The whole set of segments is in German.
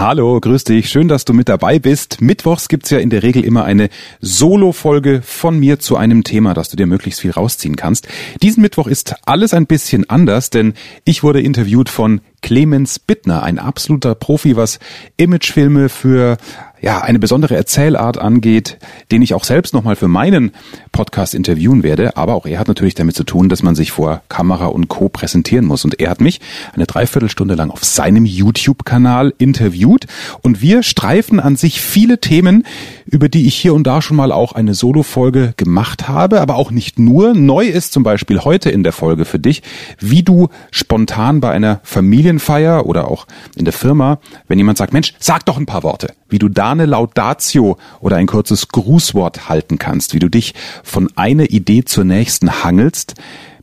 Hallo, grüß dich. Schön, dass du mit dabei bist. Mittwochs gibt's ja in der Regel immer eine Solo-Folge von mir zu einem Thema, dass du dir möglichst viel rausziehen kannst. Diesen Mittwoch ist alles ein bisschen anders, denn ich wurde interviewt von Clemens Bittner, ein absoluter Profi, was Imagefilme für ja, eine besondere Erzählart angeht, den ich auch selbst nochmal für meinen Podcast interviewen werde. Aber auch er hat natürlich damit zu tun, dass man sich vor Kamera und Co. präsentieren muss. Und er hat mich eine Dreiviertelstunde lang auf seinem YouTube-Kanal interviewt. Und wir streifen an sich viele Themen, über die ich hier und da schon mal auch eine Solo-Folge gemacht habe, aber auch nicht nur. Neu ist zum Beispiel heute in der Folge für dich, wie du spontan bei einer Familienfeier oder auch in der Firma, wenn jemand sagt, Mensch, sag doch ein paar Worte, wie du da eine Laudatio oder ein kurzes Grußwort halten kannst, wie du dich von einer Idee zur nächsten hangelst,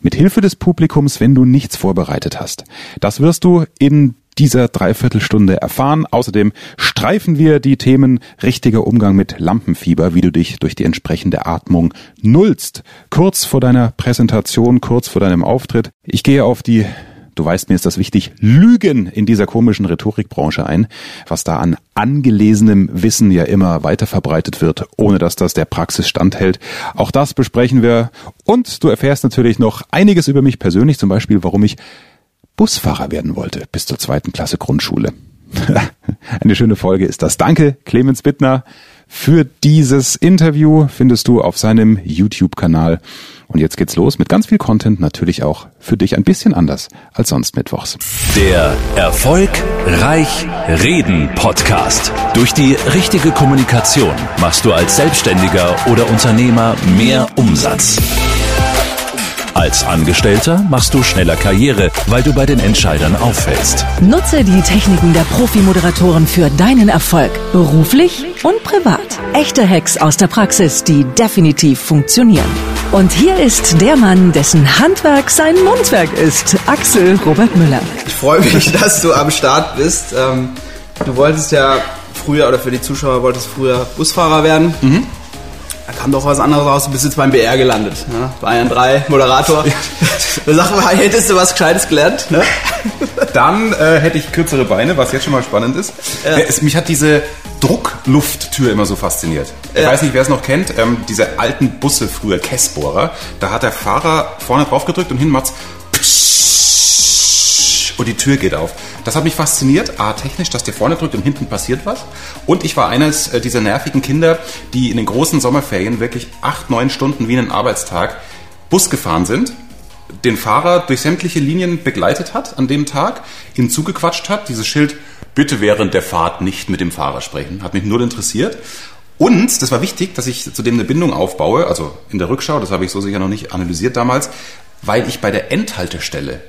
mit Hilfe des Publikums, wenn du nichts vorbereitet hast. Das wirst du in dieser Dreiviertelstunde erfahren. Außerdem streifen wir die Themen richtiger Umgang mit Lampenfieber, wie du dich durch die entsprechende Atmung nullst. Kurz vor deiner Präsentation, kurz vor deinem Auftritt. Ich gehe auf die du weißt, mir ist das wichtig, Lügen in dieser komischen Rhetorikbranche ein, was da an angelesenem Wissen ja immer weiter verbreitet wird, ohne dass das der Praxis standhält. Auch das besprechen wir und du erfährst natürlich noch einiges über mich persönlich, zum Beispiel, warum ich Busfahrer werden wollte bis zur zweiten Klasse Grundschule. Eine schöne Folge ist das. Danke, Clemens Bittner, für dieses Interview findest du auf seinem YouTube-Kanal. Und jetzt geht's los mit ganz viel Content, natürlich auch für dich ein bisschen anders als sonst mittwochs. Der Erfolg Reich Reden Podcast. Durch die richtige Kommunikation machst du als Selbstständiger oder Unternehmer mehr Umsatz. Als Angestellter machst du schneller Karriere, weil du bei den Entscheidern auffällst. Nutze die Techniken der Profi-Moderatoren für deinen Erfolg, beruflich und privat. Echte Hacks aus der Praxis, die definitiv funktionieren. Und hier ist der Mann, dessen Handwerk sein Mundwerk ist, Axel Robert Müller. Ich freue mich, dass du am Start bist. Ähm, du wolltest ja früher, oder für die Zuschauer wolltest früher Busfahrer werden. Mhm. Da kam doch was anderes raus. Du bist jetzt beim BR gelandet. Ne? Bayern 3, Moderator. Sag mal, hättest du was Gescheites gelernt? Ne? Dann äh, hätte ich kürzere Beine, was jetzt schon mal spannend ist. Ja. Es, mich hat diese Drucklufttür immer so fasziniert. Ich ja. weiß nicht, wer es noch kennt. Ähm, diese alten Busse früher, Kessbohrer. Da hat der Fahrer vorne drauf gedrückt und hin macht's und die Tür geht auf. Das hat mich fasziniert, A, technisch, dass der vorne drückt und hinten passiert was. Und ich war eines äh, dieser nervigen Kinder, die in den großen Sommerferien wirklich acht, neun Stunden wie einen Arbeitstag Bus gefahren sind, den Fahrer durch sämtliche Linien begleitet hat an dem Tag, ihn zugequatscht hat, dieses Schild, bitte während der Fahrt nicht mit dem Fahrer sprechen, hat mich null interessiert. Und, das war wichtig, dass ich zudem eine Bindung aufbaue, also in der Rückschau, das habe ich so sicher noch nicht analysiert damals, weil ich bei der Endhaltestelle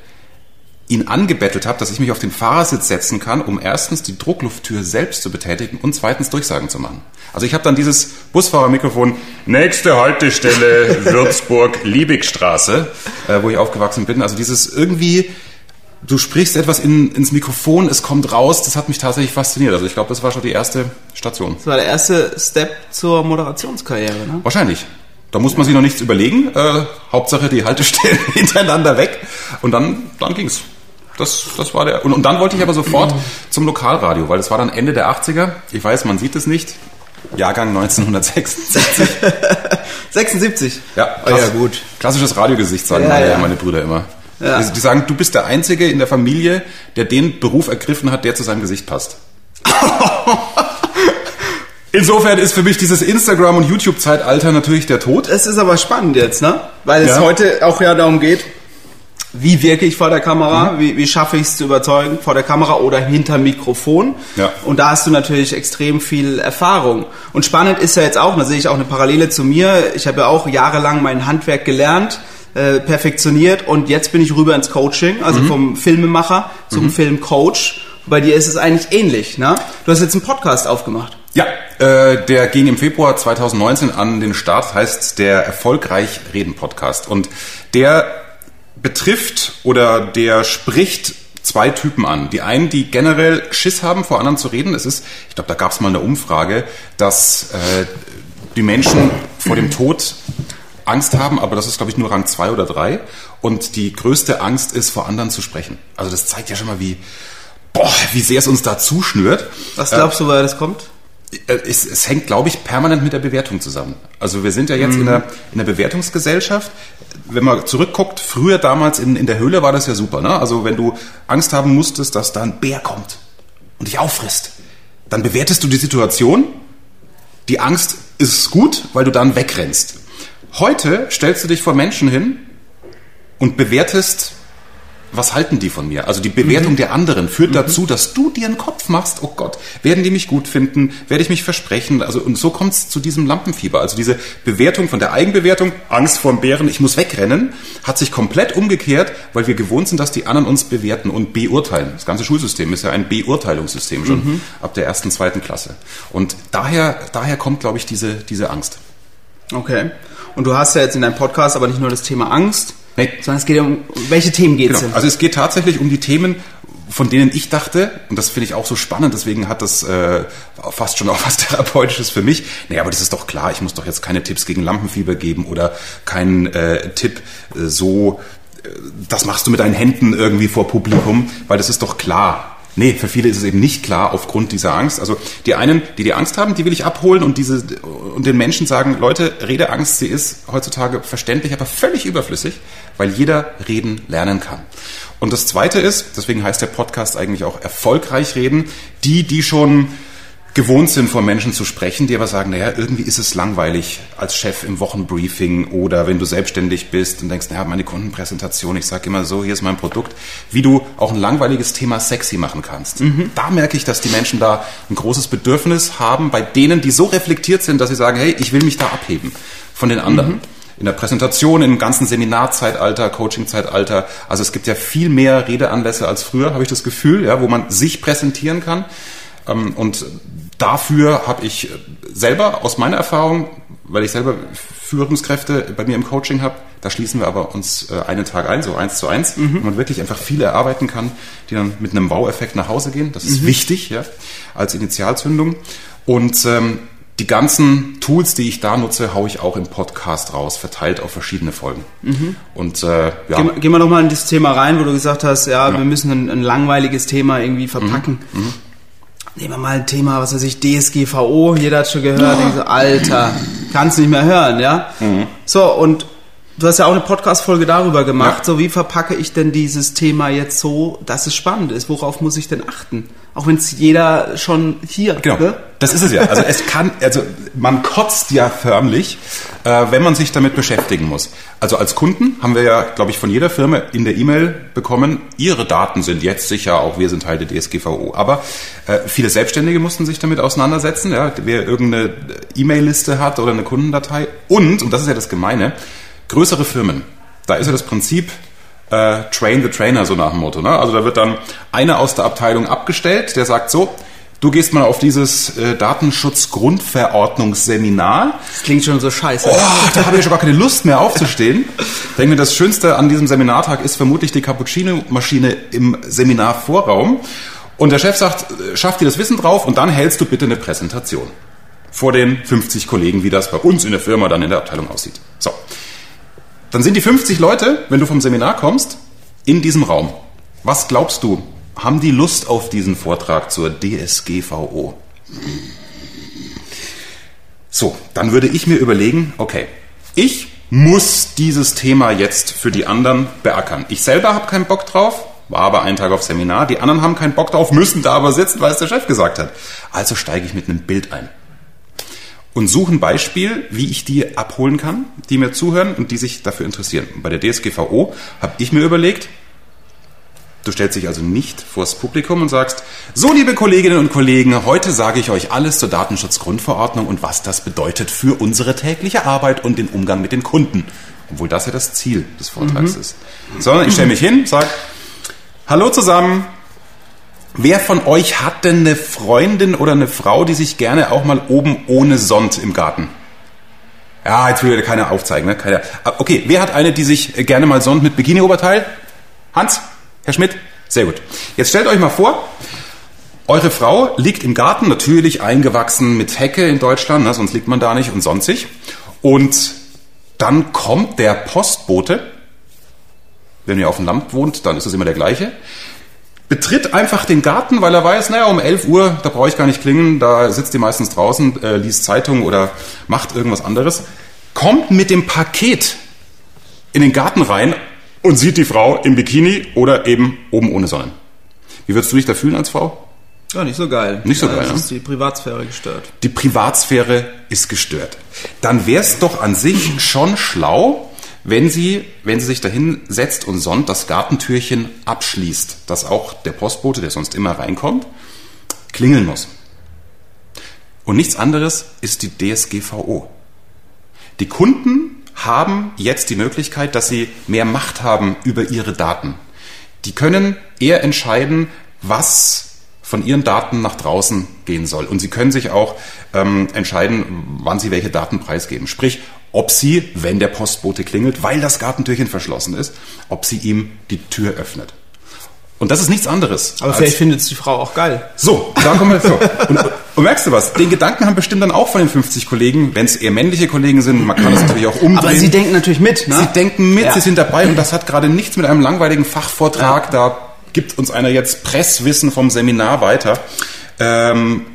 ihn angebettelt habe, dass ich mich auf den Fahrersitz setzen kann, um erstens die Drucklufttür selbst zu betätigen und zweitens Durchsagen zu machen. Also ich habe dann dieses Busfahrermikrofon, nächste Haltestelle Würzburg-Liebigstraße, äh, wo ich aufgewachsen bin. Also dieses irgendwie, du sprichst etwas in, ins Mikrofon, es kommt raus, das hat mich tatsächlich fasziniert. Also ich glaube, das war schon die erste Station. Das war der erste Step zur Moderationskarriere, ne? Wahrscheinlich. Da muss man sich noch nichts überlegen. Äh, Hauptsache die Haltestellen hintereinander weg. Und dann, dann ging's. Das, das war der. Und, und dann wollte ich aber sofort zum Lokalradio, weil das war dann Ende der 80er. Ich weiß, man sieht es nicht. Jahrgang 1976. 76? Ja, oh, ja gut. Klassisches Radiogesicht, sagen ja, meine, ja. meine Brüder immer. Ja. Die, die sagen, du bist der Einzige in der Familie, der den Beruf ergriffen hat, der zu seinem Gesicht passt. Insofern ist für mich dieses Instagram- und YouTube-Zeitalter natürlich der Tod. Es ist aber spannend jetzt, ne? Weil es ja. heute auch ja darum geht, wie wirke ich vor der Kamera, mhm. wie, wie schaffe ich es zu überzeugen vor der Kamera oder hinter Mikrofon. Ja. Und da hast du natürlich extrem viel Erfahrung. Und spannend ist ja jetzt auch, da sehe ich auch eine Parallele zu mir, ich habe ja auch jahrelang mein Handwerk gelernt, äh, perfektioniert und jetzt bin ich rüber ins Coaching, also mhm. vom Filmemacher zum mhm. Filmcoach. Bei dir ist es eigentlich ähnlich, ne? Du hast jetzt einen Podcast aufgemacht. Ja, äh, der ging im Februar 2019 an den Start, heißt der Erfolgreich Reden Podcast. Und der betrifft oder der spricht zwei Typen an. Die einen, die generell Schiss haben, vor anderen zu reden. Es ist, ich glaube, da gab es mal eine Umfrage, dass äh, die Menschen vor dem Tod Angst haben, aber das ist, glaube ich, nur Rang zwei oder drei. Und die größte Angst ist, vor anderen zu sprechen. Also das zeigt ja schon mal, wie Boah, wie sehr es uns da zuschnürt. Was glaubst du, woher das kommt? Äh, es, es, hängt, glaube ich, permanent mit der Bewertung zusammen. Also wir sind ja jetzt mhm. in, der, in der Bewertungsgesellschaft. Wenn man zurückguckt, früher damals in, in der Höhle war das ja super. Ne? Also wenn du Angst haben musstest, dass da ein Bär kommt und dich auffrisst, dann bewertest du die Situation. Die Angst ist gut, weil du dann wegrennst. Heute stellst du dich vor Menschen hin und bewertest was halten die von mir? Also die Bewertung mhm. der anderen führt mhm. dazu, dass du dir einen Kopf machst, oh Gott, werden die mich gut finden? Werde ich mich versprechen? Also und so kommt es zu diesem Lampenfieber. Also diese Bewertung von der Eigenbewertung, Angst vor dem Bären, ich muss wegrennen, hat sich komplett umgekehrt, weil wir gewohnt sind, dass die anderen uns bewerten und beurteilen. Das ganze Schulsystem ist ja ein Beurteilungssystem schon mhm. ab der ersten, zweiten Klasse. Und daher, daher kommt, glaube ich, diese, diese Angst. Okay. Und du hast ja jetzt in deinem Podcast aber nicht nur das Thema Angst, Nee. Sondern es geht um, welche Themen geht es genau. Also es geht tatsächlich um die Themen, von denen ich dachte, und das finde ich auch so spannend, deswegen hat das äh, fast schon auch was Therapeutisches für mich. Naja, aber das ist doch klar, ich muss doch jetzt keine Tipps gegen Lampenfieber geben oder keinen äh, Tipp äh, so, äh, das machst du mit deinen Händen irgendwie vor Publikum, weil das ist doch klar. Nee, für viele ist es eben nicht klar aufgrund dieser Angst. Also die einen, die die Angst haben, die will ich abholen und diese und den Menschen sagen, Leute, Redeangst, sie ist heutzutage verständlich, aber völlig überflüssig, weil jeder reden lernen kann. Und das zweite ist, deswegen heißt der Podcast eigentlich auch erfolgreich reden, die, die schon gewohnt sind, vor Menschen zu sprechen, die aber sagen, naja, irgendwie ist es langweilig als Chef im Wochenbriefing oder wenn du selbstständig bist und denkst, naja, meine Kundenpräsentation, ich sage immer so, hier ist mein Produkt, wie du auch ein langweiliges Thema sexy machen kannst. Mhm. Da merke ich, dass die Menschen da ein großes Bedürfnis haben, bei denen, die so reflektiert sind, dass sie sagen, hey, ich will mich da abheben von den anderen. Mhm in der Präsentation, im ganzen Seminarzeitalter, Coachingzeitalter. Also es gibt ja viel mehr Redeanlässe als früher, habe ich das Gefühl, ja, wo man sich präsentieren kann. Ähm, und dafür habe ich selber aus meiner Erfahrung, weil ich selber Führungskräfte bei mir im Coaching habe, da schließen wir aber uns äh, einen Tag ein, so eins zu eins, mhm. wo man wirklich einfach viele erarbeiten kann, die dann mit einem Wow-Effekt nach Hause gehen. Das ist mhm. wichtig, ja, als Initialzündung. Und ähm, die ganzen Tools, die ich da nutze, haue ich auch im Podcast raus, verteilt auf verschiedene Folgen. Mhm. Und äh, ja. Gehen, gehen wir nochmal in das Thema rein, wo du gesagt hast, ja, ja. wir müssen ein, ein, langweiliges Thema irgendwie verpacken. Mhm. Mhm. Nehmen wir mal ein Thema, was weiß ich, DSGVO, jeder hat schon gehört, oh. so, Alter, kannst nicht mehr hören, ja? Mhm. So, und du hast ja auch eine Podcast-Folge darüber gemacht, ja. so wie verpacke ich denn dieses Thema jetzt so, dass es spannend ist? Worauf muss ich denn achten? Auch wenn es jeder schon hier. Genau. Ne? Das ist es ja. Also es kann, also man kotzt ja förmlich, äh, wenn man sich damit beschäftigen muss. Also als Kunden haben wir ja, glaube ich, von jeder Firma in der E-Mail bekommen, ihre Daten sind jetzt sicher, auch wir sind Teil der DSGVO. Aber äh, viele Selbstständige mussten sich damit auseinandersetzen, ja, wer irgendeine E-Mail-Liste hat oder eine Kundendatei. Und, und das ist ja das Gemeine, größere Firmen, da ist ja das Prinzip, äh, Train the Trainer, so nach dem Motto. Ne? Also da wird dann einer aus der Abteilung abgestellt, der sagt so, du gehst mal auf dieses äh, Datenschutzgrundverordnungsseminar. Das klingt schon so scheiße. Oh, da habe ich schon gar keine Lust mehr aufzustehen. Ich denke mir, das Schönste an diesem Seminartag ist vermutlich die Cappuccino-Maschine im Seminarvorraum. Und der Chef sagt, äh, schaff dir das Wissen drauf und dann hältst du bitte eine Präsentation vor den 50 Kollegen, wie das bei uns in der Firma dann in der Abteilung aussieht. Dann sind die 50 Leute, wenn du vom Seminar kommst, in diesem Raum. Was glaubst du? Haben die Lust auf diesen Vortrag zur DSGVO? So, dann würde ich mir überlegen, okay, ich muss dieses Thema jetzt für die anderen beackern. Ich selber habe keinen Bock drauf, war aber einen Tag auf Seminar. Die anderen haben keinen Bock drauf, müssen da aber sitzen, weil es der Chef gesagt hat. Also steige ich mit einem Bild ein und suche ein Beispiel, wie ich die abholen kann, die mir zuhören und die sich dafür interessieren. bei der DSGVO habe ich mir überlegt, du stellst dich also nicht vors Publikum und sagst, so liebe Kolleginnen und Kollegen, heute sage ich euch alles zur Datenschutzgrundverordnung und was das bedeutet für unsere tägliche Arbeit und den Umgang mit den Kunden. Obwohl das ja das Ziel des Vortrags mhm. ist. Sondern ich stelle mich hin, sage, hallo zusammen, Wer von euch hat denn eine Freundin oder eine Frau, die sich gerne auch mal oben ohne Sond im Garten? Ja, jetzt will keiner aufzeigen. Ne? Keiner. Ah, okay, wer hat eine, die sich gerne mal sonnt mit Bikini-Oberteil? Hans? Herr Schmidt? Sehr gut. Jetzt stellt euch mal vor, eure Frau liegt im Garten, natürlich eingewachsen mit Hecke in Deutschland, ne, sonst liegt man da nicht und sonstig. Und dann kommt der Postbote, wenn ihr auf dem Land wohnt, dann ist es immer der gleiche betritt einfach den Garten, weil er weiß, naja, um 11 Uhr, da brauche ich gar nicht klingeln, da sitzt die meistens draußen, äh, liest Zeitung oder macht irgendwas anderes, kommt mit dem Paket in den Garten rein und sieht die Frau im Bikini oder eben oben ohne Sonne. Wie würdest du dich da fühlen als Frau? Ja, nicht so geil. Nicht so ja, geil. Ne? ist die Privatsphäre gestört. Die Privatsphäre ist gestört. Dann wäre es doch an sich schon schlau, wenn sie, wenn sie sich dahin setzt und sonnt, das Gartentürchen abschließt, dass auch der Postbote, der sonst immer reinkommt, klingeln muss. Und nichts anderes ist die DSGVO. Die Kunden haben jetzt die Möglichkeit, dass sie mehr Macht haben über ihre Daten. Die können eher entscheiden, was von ihren Daten nach draußen gehen soll. Und sie können sich auch ähm, entscheiden, wann sie welche Daten preisgeben. Sprich, ob sie, wenn der Postbote klingelt, weil das Gartentürchen verschlossen ist, ob sie ihm die Tür öffnet. Und das ist nichts anderes. Aber vielleicht findet es die Frau auch geil. So, da kommen wir so. Und, und, merkst du was? Den Gedanken haben bestimmt dann auch von den 50 Kollegen, wenn es eher männliche Kollegen sind. Man kann das natürlich auch umdrehen. Aber sie denken natürlich mit. Ne? Sie denken mit, ja. sie sind dabei und das hat gerade nichts mit einem langweiligen Fachvortrag. Ja. Da gibt uns einer jetzt Presswissen vom Seminar weiter. Ähm,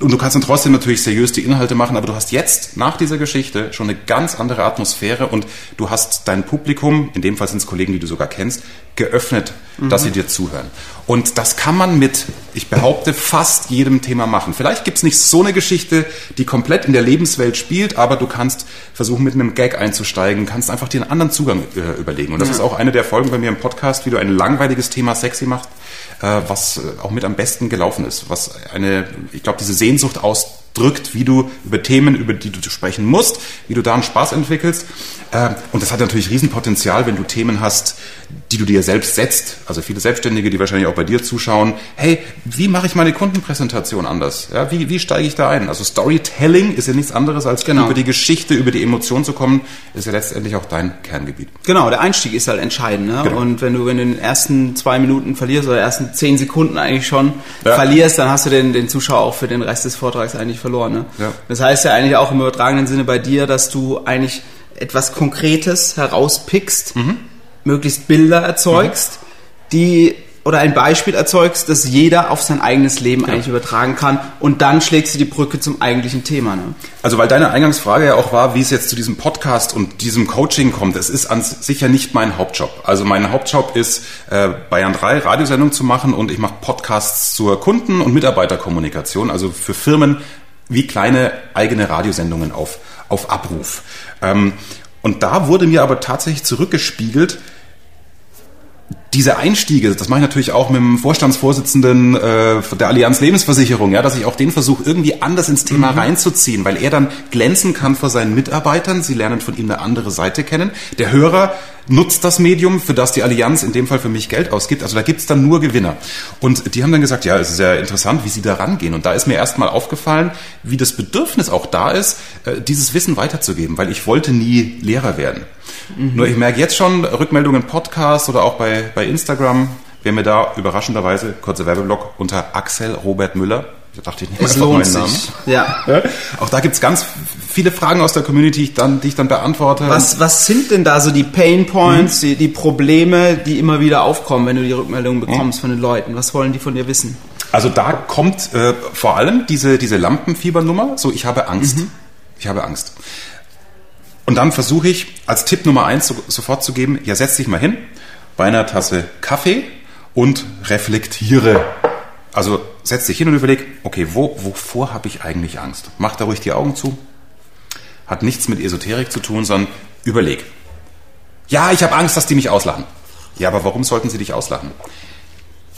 und du kannst dann trotzdem natürlich seriös die Inhalte machen, aber du hast jetzt nach dieser Geschichte schon eine ganz andere Atmosphäre und du hast dein Publikum, in dem Fall sind es Kollegen, die du sogar kennst, geöffnet, mhm. dass sie dir zuhören. Und das kann man mit, ich behaupte, fast jedem Thema machen. Vielleicht gibt es nicht so eine Geschichte, die komplett in der Lebenswelt spielt, aber du kannst versuchen, mit einem Gag einzusteigen, kannst einfach dir einen anderen Zugang äh, überlegen. Und das ja. ist auch eine der Folgen bei mir im Podcast, wie du ein langweiliges Thema sexy machst äh, was äh, auch mit am besten gelaufen ist, was eine, ich glaube, diese Sehnsucht ausdrückt, wie du über Themen, über die du sprechen musst, wie du da einen Spaß entwickelst. Äh, und das hat natürlich Riesenpotenzial, wenn du Themen hast, die du dir selbst setzt. Also viele Selbstständige, die wahrscheinlich auch bei dir zuschauen. Hey, wie mache ich meine Kundenpräsentation anders? Ja, wie, wie steige ich da ein? Also Storytelling ist ja nichts anderes als genau. über die Geschichte, über die Emotion zu kommen, ist ja letztendlich auch dein Kerngebiet. Genau, der Einstieg ist halt entscheidend. Ne? Genau. Und wenn du in den ersten zwei Minuten verlierst oder ersten zehn Sekunden eigentlich schon ja. verlierst, dann hast du den, den Zuschauer auch für den Rest des Vortrags eigentlich verloren. Ne? Ja. Das heißt ja eigentlich auch im übertragenen Sinne bei dir, dass du eigentlich etwas Konkretes herauspickst, mhm. möglichst Bilder erzeugst, mhm. die oder ein Beispiel erzeugst, das jeder auf sein eigenes Leben ja. eigentlich übertragen kann und dann schlägst du die Brücke zum eigentlichen Thema. Ne? Also weil deine Eingangsfrage ja auch war, wie es jetzt zu diesem Podcast und diesem Coaching kommt. Es ist an sich ja nicht mein Hauptjob. Also mein Hauptjob ist, äh, Bayern 3 Radiosendung zu machen und ich mache Podcasts zur Kunden- und Mitarbeiterkommunikation, also für Firmen wie kleine eigene Radiosendungen auf, auf Abruf. Ähm, und da wurde mir aber tatsächlich zurückgespiegelt, diese Einstiege, das mache ich natürlich auch mit dem Vorstandsvorsitzenden äh, der Allianz Lebensversicherung, ja, dass ich auch den versuche, irgendwie anders ins Thema mhm. reinzuziehen, weil er dann glänzen kann vor seinen Mitarbeitern. Sie lernen von ihm eine andere Seite kennen. Der Hörer nutzt das Medium, für das die Allianz in dem Fall für mich Geld ausgibt. Also da gibt's dann nur Gewinner. Und die haben dann gesagt, ja, es ist ja interessant, wie sie da rangehen. Und da ist mir erstmal aufgefallen, wie das Bedürfnis auch da ist, äh, dieses Wissen weiterzugeben, weil ich wollte nie Lehrer werden. Mhm. Nur ich merke jetzt schon Rückmeldungen im Podcast oder auch bei, bei Instagram, wer mir da überraschenderweise, kurzer Werbeblock, unter Axel Robert Müller da dachte ich nicht, es lohnt sich. Namen. Ja. ja. Auch da gibt's ganz viele Fragen aus der Community, die ich dann, die ich dann beantworte. Was, was sind denn da so die Pain Points, mhm. die, die Probleme, die immer wieder aufkommen, wenn du die Rückmeldungen bekommst mhm. von den Leuten? Was wollen die von dir wissen? Also da kommt äh, vor allem diese, diese Lampenfiebernummer, so ich habe Angst. Mhm. Ich habe Angst. Und dann versuche ich als Tipp Nummer eins so, sofort zu geben, ja setz dich mal hin bei einer Tasse Kaffee und reflektiere also setz dich hin und überleg, okay, wo, wovor habe ich eigentlich Angst? Mach da ruhig die Augen zu. Hat nichts mit Esoterik zu tun, sondern überleg. Ja, ich habe Angst, dass die mich auslachen. Ja, aber warum sollten sie dich auslachen?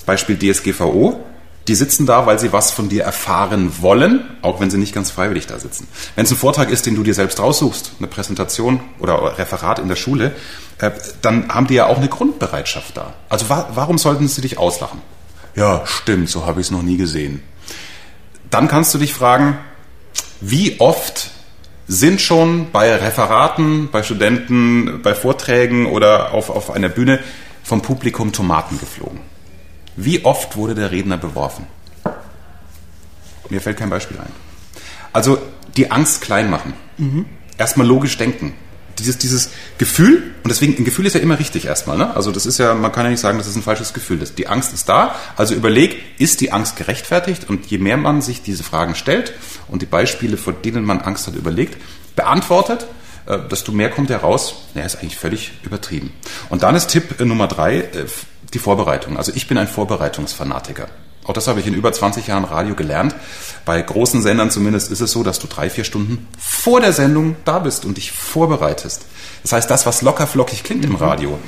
Beispiel DSGVO. Die sitzen da, weil sie was von dir erfahren wollen, auch wenn sie nicht ganz freiwillig da sitzen. Wenn es ein Vortrag ist, den du dir selbst raussuchst, eine Präsentation oder Referat in der Schule, äh, dann haben die ja auch eine Grundbereitschaft da. Also warum sollten sie dich auslachen? Ja, stimmt, so habe ich es noch nie gesehen. Dann kannst du dich fragen, wie oft sind schon bei Referaten, bei Studenten, bei Vorträgen oder auf, auf einer Bühne vom Publikum Tomaten geflogen? Wie oft wurde der Redner beworfen? Mir fällt kein Beispiel ein. Also die Angst klein machen. Mhm. Erstmal logisch denken. Dieses, dieses Gefühl, und deswegen, ein Gefühl ist ja immer richtig erstmal, ne? Also das ist ja, man kann ja nicht sagen, das ist ein falsches Gefühl. Das, die Angst ist da. Also überleg, ist die Angst gerechtfertigt? Und je mehr man sich diese Fragen stellt und die Beispiele, vor denen man Angst hat, überlegt, beantwortet, äh, desto mehr kommt heraus, naja, ist eigentlich völlig übertrieben. Und dann ist Tipp äh, Nummer drei, äh, die Vorbereitung. Also ich bin ein Vorbereitungsfanatiker. Auch das habe ich in über 20 Jahren Radio gelernt. Bei großen Sendern zumindest ist es so, dass du drei, vier Stunden vor der Sendung da bist und dich vorbereitest. Das heißt, das, was locker flockig klingt im Radio,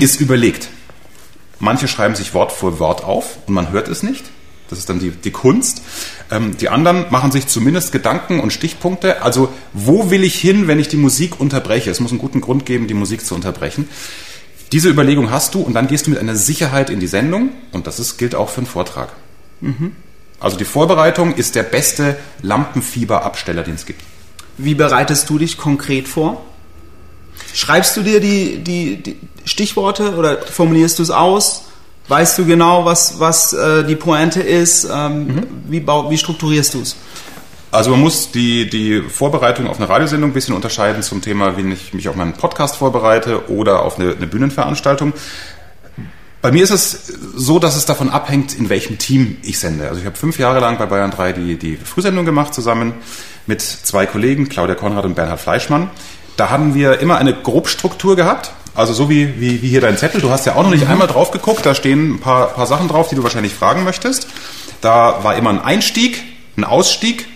ist überlegt. Manche schreiben sich Wort für Wort auf und man hört es nicht. Das ist dann die, die Kunst. Ähm, die anderen machen sich zumindest Gedanken und Stichpunkte. Also, wo will ich hin, wenn ich die Musik unterbreche? Es muss einen guten Grund geben, die Musik zu unterbrechen. Diese Überlegung hast du und dann gehst du mit einer Sicherheit in die Sendung und das ist, gilt auch für einen Vortrag. Mhm. Also die Vorbereitung ist der beste Lampenfieberabsteller, den es gibt. Wie bereitest du dich konkret vor? Schreibst du dir die, die, die Stichworte oder formulierst du es aus? Weißt du genau, was, was äh, die Pointe ist? Ähm, mhm. wie, wie strukturierst du es? Also man muss die, die Vorbereitung auf eine Radiosendung ein bisschen unterscheiden zum Thema, wie ich mich auf meinen Podcast vorbereite oder auf eine, eine Bühnenveranstaltung. Bei mir ist es so, dass es davon abhängt, in welchem Team ich sende. Also ich habe fünf Jahre lang bei Bayern 3 die, die Frühsendung gemacht, zusammen mit zwei Kollegen, Claudia Konrad und Bernhard Fleischmann. Da haben wir immer eine Grobstruktur gehabt. Also so wie, wie, wie hier dein Zettel. Du hast ja auch noch nicht mhm. einmal drauf geguckt. Da stehen ein paar, paar Sachen drauf, die du wahrscheinlich fragen möchtest. Da war immer ein Einstieg, ein Ausstieg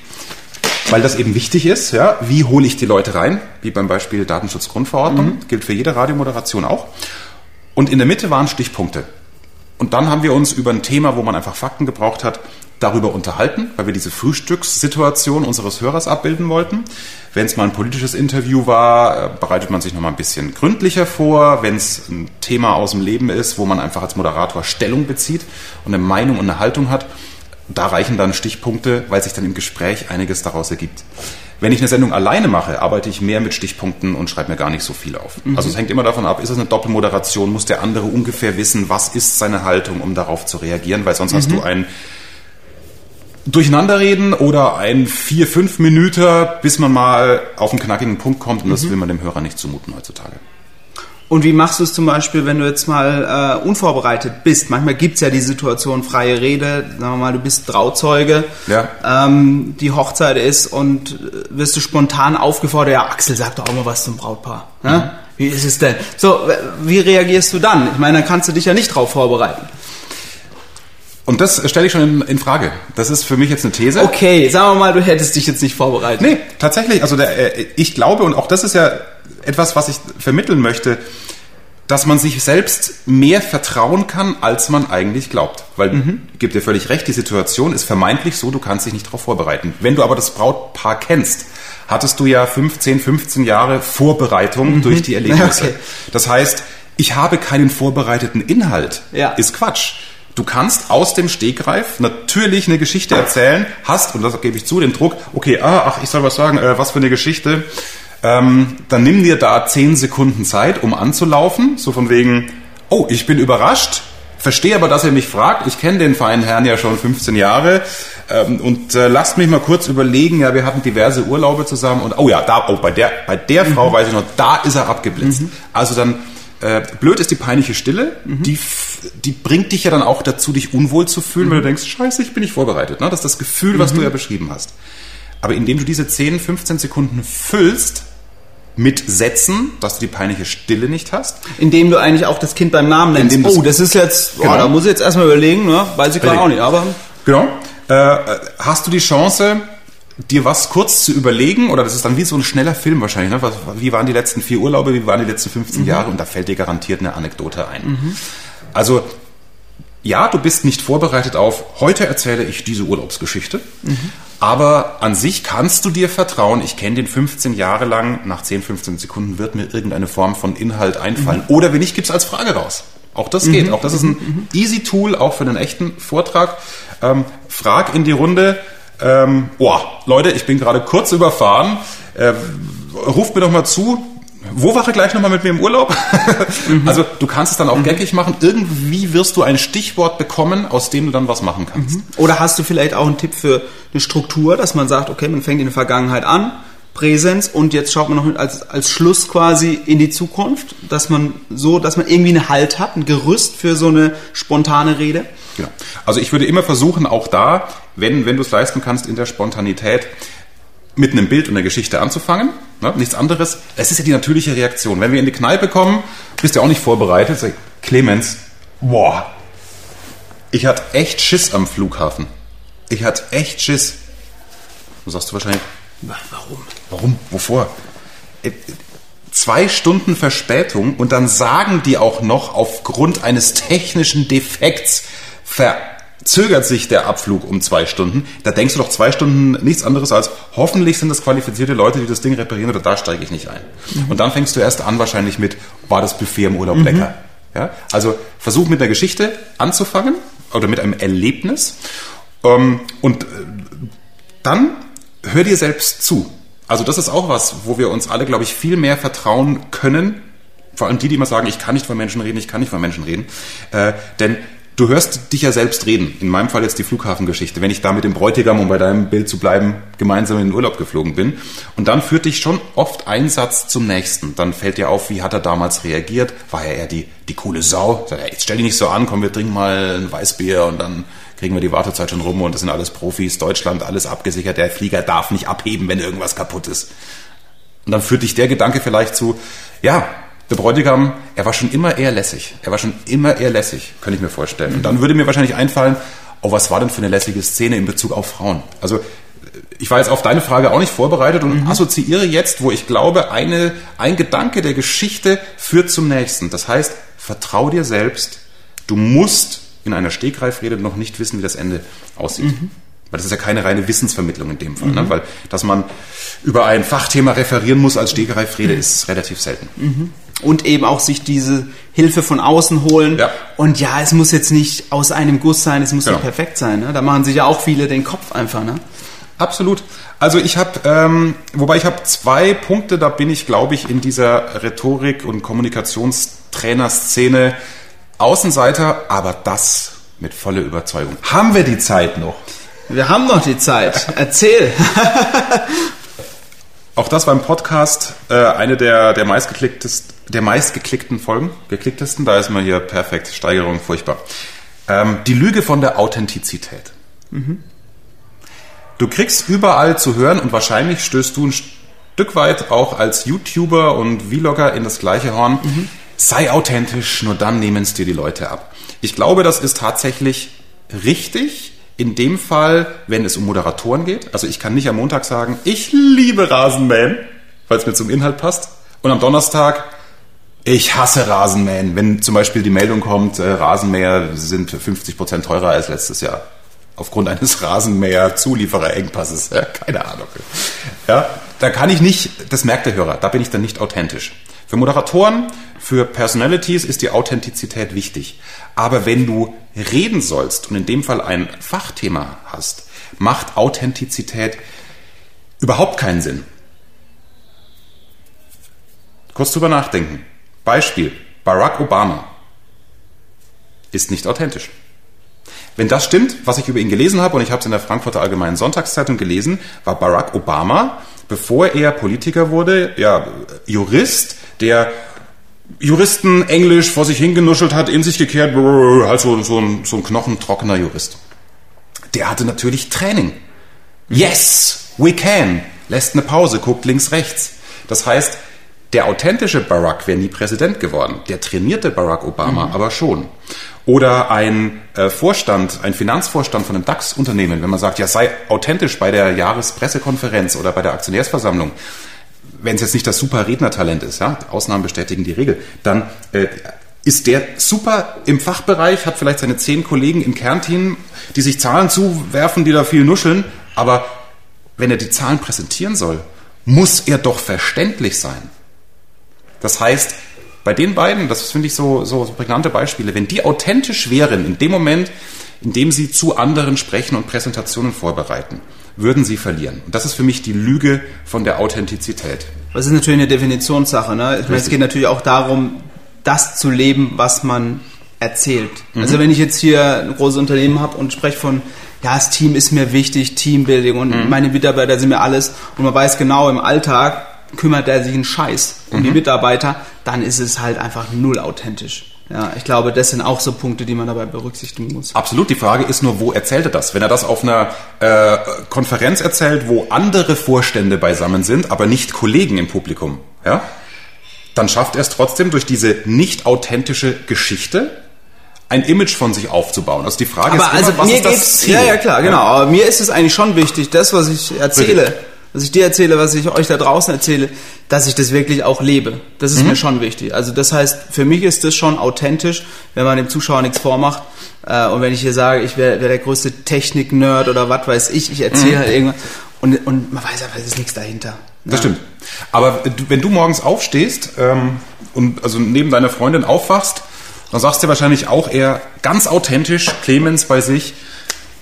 weil das eben wichtig ist. Ja? Wie hole ich die Leute rein? Wie beim Beispiel Datenschutzgrundverordnung, mhm. gilt für jede Radiomoderation auch. Und in der Mitte waren Stichpunkte. Und dann haben wir uns über ein Thema, wo man einfach Fakten gebraucht hat, darüber unterhalten, weil wir diese Frühstückssituation unseres Hörers abbilden wollten. Wenn es mal ein politisches Interview war, äh, bereitet man sich noch mal ein bisschen gründlicher vor. Wenn es ein Thema aus dem Leben ist, wo man einfach als Moderator Stellung bezieht und eine Meinung und eine Haltung hat, da reichen dann Stichpunkte, weil sich dann im Gespräch einiges daraus ergibt. Wenn ich eine Sendung alleine mache, arbeite ich mehr mit Stichpunkten und schreibe mir gar nicht so viel auf. Mhm. Also es hängt immer davon ab, ist es eine Doppelmoderation, muss der andere ungefähr wissen, was ist seine Haltung, um darauf zu reagieren, weil sonst mhm. hast du ein Durcheinanderreden oder ein vier, fünf Minuten, bis man mal auf einen knackigen Punkt kommt und das mhm. will man dem Hörer nicht zumuten heutzutage. Und wie machst du es zum Beispiel, wenn du jetzt mal äh, unvorbereitet bist? Manchmal gibt's ja die Situation freie Rede, sagen wir mal, du bist Trauzeuge, ja. ähm, die Hochzeit ist und äh, wirst du spontan aufgefordert, ja, Axel, sag doch auch mal was zum Brautpaar. Ne? Mhm. Wie ist es denn? So, wie reagierst du dann? Ich meine, dann kannst du dich ja nicht drauf vorbereiten. Und das stelle ich schon in, in, Frage. Das ist für mich jetzt eine These. Okay, sagen wir mal, du hättest dich jetzt nicht vorbereitet. Nee, tatsächlich. Also der, äh, ich glaube, und auch das ist ja etwas, was ich vermitteln möchte, dass man sich selbst mehr vertrauen kann, als man eigentlich glaubt. Weil, mhm. gebe dir völlig recht, die Situation ist vermeintlich so, du kannst dich nicht darauf vorbereiten. Wenn du aber das Brautpaar kennst, hattest du ja 15, 15 Jahre Vorbereitung mhm. durch die Erlebnisse. Okay. Das heißt, ich habe keinen vorbereiteten Inhalt. Ja. Ist Quatsch. Du kannst aus dem Stegreif natürlich eine Geschichte erzählen, hast, und das gebe ich zu, den Druck, okay, ah, ach, ich soll was sagen, äh, was für eine Geschichte ähm, dann nimm dir da zehn Sekunden Zeit, um anzulaufen, so von wegen, oh, ich bin überrascht, verstehe aber, dass ihr mich fragt. Ich kenne den feinen Herrn ja schon 15 Jahre ähm, und äh, lasst mich mal kurz überlegen. Ja, wir hatten diverse Urlaube zusammen und oh ja, da, oh bei der, bei der mhm. Frau weiß ich noch, da ist er abgeblitzt. Mhm. Also dann äh, blöd ist die peinliche Stille, mhm. die die bringt dich ja dann auch dazu, dich unwohl zu fühlen, weil du denkst, scheiße, ich bin nicht vorbereitet. Ne? Das ist das Gefühl, was du mhm. ja beschrieben hast. Aber indem du diese 10, 15 Sekunden füllst, mit Sätzen, dass du die peinliche Stille nicht hast. Indem du eigentlich auch das Kind beim Namen nennst. Indem oh, das ist jetzt, genau. oh, da muss ich jetzt erstmal überlegen, ne? weiß ich gerade auch nicht, aber... Genau. Äh, hast du die Chance, dir was kurz zu überlegen, oder das ist dann wie so ein schneller Film wahrscheinlich, ne? wie waren die letzten vier Urlaube, wie waren die letzten 15 mhm. Jahre, und da fällt dir garantiert eine Anekdote ein. Mhm. Also ja, du bist nicht vorbereitet auf, heute erzähle ich diese Urlaubsgeschichte, mhm. aber an sich kannst du dir vertrauen, ich kenne den 15 Jahre lang, nach 10, 15 Sekunden wird mir irgendeine Form von Inhalt einfallen. Mhm. Oder wenn nicht, gibt's als Frage raus. Auch das mhm. geht. Auch das ist ein mhm. easy Tool, auch für einen echten Vortrag. Ähm, frag in die Runde, ähm, oh, Leute, ich bin gerade kurz überfahren. Äh, ruft mir doch mal zu, wo war er gleich nochmal mit mir im Urlaub? mhm. Also du kannst es dann auch mhm. geckig machen. Irgendwie wirst du ein Stichwort bekommen, aus dem du dann was machen kannst. Mhm. Oder hast du vielleicht auch einen Tipp für eine Struktur, dass man sagt, okay, man fängt in der Vergangenheit an, Präsenz und jetzt schaut man noch als, als Schluss quasi in die Zukunft, dass man so, dass man irgendwie einen Halt hat, ein Gerüst für so eine spontane Rede. Genau. Also ich würde immer versuchen, auch da, wenn, wenn du es leisten kannst, in der Spontanität mit einem Bild und einer Geschichte anzufangen. Ne? Nichts anderes. Es ist ja die natürliche Reaktion. Wenn wir in die Kneipe kommen, bist du auch nicht vorbereitet. Sag, Clemens, boah, ich hatte echt Schiss am Flughafen. Ich hatte echt Schiss. Du sagst du wahrscheinlich, warum? Warum? Wovor? Äh, zwei Stunden Verspätung und dann sagen die auch noch aufgrund eines technischen Defekts verzögert sich der Abflug um zwei Stunden. Da denkst du doch zwei Stunden nichts anderes als, hoffentlich sind das qualifizierte Leute, die das Ding reparieren oder da steige ich nicht ein. Mhm. Und dann fängst du erst an wahrscheinlich mit, war das Buffet im Urlaub mhm. lecker? Ja? Also versuch mit der Geschichte anzufangen oder mit einem Erlebnis ähm, und äh, dann hör dir selbst zu. Also das ist auch was, wo wir uns alle, glaube ich, viel mehr vertrauen können. Vor allem die, die immer sagen, ich kann nicht von Menschen reden, ich kann nicht von Menschen reden. Äh, denn du hörst dich ja selbst reden. In meinem Fall jetzt die Flughafengeschichte. Wenn ich da mit dem Bräutigam, um bei deinem Bild zu bleiben, gemeinsam in den Urlaub geflogen bin. Und dann führt dich schon oft ein Satz zum nächsten. Dann fällt dir auf, wie hat er damals reagiert? War er eher die, die coole Sau? Sagt er, jetzt stell dich nicht so an, komm, wir trinken mal ein Weißbier und dann kriegen wir die Wartezeit schon rum und das sind alles Profis, Deutschland, alles abgesichert, der Flieger darf nicht abheben, wenn irgendwas kaputt ist. Und dann führt dich der Gedanke vielleicht zu, ja, der Bräutigam, er war schon immer eher lässig. Er war schon immer eher lässig, könnte ich mir vorstellen. Und dann würde mir wahrscheinlich einfallen, oh, was war denn für eine lässige Szene in Bezug auf Frauen? Also, ich war jetzt auf deine Frage auch nicht vorbereitet und mhm. assoziiere jetzt, wo ich glaube, eine, ein Gedanke der Geschichte führt zum nächsten. Das heißt, vertrau dir selbst. Du musst in einer Stegreifrede noch nicht wissen, wie das Ende aussieht. Mhm. Weil das ist ja keine reine Wissensvermittlung in dem Fall. Ne? Mhm. Ne? Weil, dass man über ein Fachthema referieren muss als Stegreifrede, mhm. ist relativ selten. Mhm. Und eben auch sich diese Hilfe von außen holen. Ja. Und ja, es muss jetzt nicht aus einem Guss sein, es muss genau. nicht perfekt sein. Ne? Da machen sich ja auch viele den Kopf einfach. Ne? Absolut. Also ich habe, ähm, wobei ich habe zwei Punkte, da bin ich, glaube ich, in dieser Rhetorik- und Kommunikationstrainerszene Außenseiter, aber das mit voller Überzeugung. Haben wir die Zeit noch? Wir haben noch die Zeit. Erzähl. Auch das war im Podcast äh, eine der, der, der meistgeklickten Folgen. Geklicktesten, da ist man hier perfekt. Steigerung, furchtbar. Ähm, die Lüge von der Authentizität. Mhm. Du kriegst überall zu hören und wahrscheinlich stößt du ein Stück weit auch als YouTuber und Vlogger in das gleiche Horn. Mhm sei authentisch, nur dann nehmen es dir die Leute ab. Ich glaube, das ist tatsächlich richtig. In dem Fall, wenn es um Moderatoren geht. Also ich kann nicht am Montag sagen, ich liebe Rasenmähen, weil es mir zum Inhalt passt. Und am Donnerstag, ich hasse Rasenmähen. Wenn zum Beispiel die Meldung kommt, äh, Rasenmäher sind 50 Prozent teurer als letztes Jahr. Aufgrund eines Rasenmäher-Zuliefererengpasses. Ja, keine Ahnung. Ja, da kann ich nicht, das merkt der Hörer, da bin ich dann nicht authentisch. Für Moderatoren, für Personalities ist die Authentizität wichtig. Aber wenn du reden sollst und in dem Fall ein Fachthema hast, macht Authentizität überhaupt keinen Sinn. Kurz drüber nachdenken. Beispiel. Barack Obama ist nicht authentisch. Wenn das stimmt, was ich über ihn gelesen habe, und ich habe es in der Frankfurter Allgemeinen Sonntagszeitung gelesen, war Barack Obama, bevor er Politiker wurde, ja, Jurist, der Juristen Englisch vor sich hingenuschelt hat, in sich gekehrt, halt so, so, ein, so ein knochentrockener Jurist. Der hatte natürlich Training. Yes, we can. Lässt eine Pause, guckt links, rechts. Das heißt, der authentische Barack wäre nie Präsident geworden. Der trainierte Barack Obama mhm. aber schon. Oder ein äh, Vorstand, ein Finanzvorstand von einem DAX-Unternehmen, wenn man sagt, ja, sei authentisch bei der Jahrespressekonferenz oder bei der Aktionärsversammlung wenn es jetzt nicht das super Rednertalent ist, ja, Ausnahmen bestätigen die Regel, dann äh, ist der super im Fachbereich, hat vielleicht seine zehn Kollegen im Kernteam, die sich Zahlen zuwerfen, die da viel nuscheln, aber wenn er die Zahlen präsentieren soll, muss er doch verständlich sein. Das heißt, bei den beiden, das finde ich so, so, so prägnante Beispiele, wenn die authentisch wären in dem Moment, in dem sie zu anderen sprechen und Präsentationen vorbereiten, würden sie verlieren. Und das ist für mich die Lüge von der Authentizität. Das ist natürlich eine Definitionssache. Ne? Ich meine, es geht natürlich auch darum, das zu leben, was man erzählt. Mhm. Also wenn ich jetzt hier ein großes Unternehmen habe und spreche von ja, das Team ist mir wichtig, Teambuilding und mhm. meine Mitarbeiter sind mir alles und man weiß genau, im Alltag kümmert er sich einen Scheiß um mhm. die Mitarbeiter, dann ist es halt einfach null authentisch. Ja, ich glaube, das sind auch so Punkte, die man dabei berücksichtigen muss. Absolut. Die Frage ist nur, wo erzählt er das? Wenn er das auf einer äh, Konferenz erzählt, wo andere Vorstände beisammen sind, aber nicht Kollegen im Publikum, ja, dann schafft er es trotzdem durch diese nicht authentische Geschichte ein Image von sich aufzubauen. Also die Frage aber ist immer, also was mir ist das Ziel? Ja, ja, klar, genau. Aber mir ist es eigentlich schon wichtig, das, was ich erzähle, Bitte was ich dir erzähle, was ich euch da draußen erzähle, dass ich das wirklich auch lebe. Das ist mhm. mir schon wichtig. Also das heißt, für mich ist das schon authentisch, wenn man dem Zuschauer nichts vormacht. Äh, und wenn ich hier sage, ich wäre wär der größte Technik-Nerd oder was weiß ich, ich erzähle mhm. halt irgendwas und, und man weiß einfach, es ist nichts dahinter. Das ja. stimmt. Aber wenn du morgens aufstehst ähm, und also neben deiner Freundin aufwachst, dann sagst du wahrscheinlich auch eher ganz authentisch, Clemens bei sich,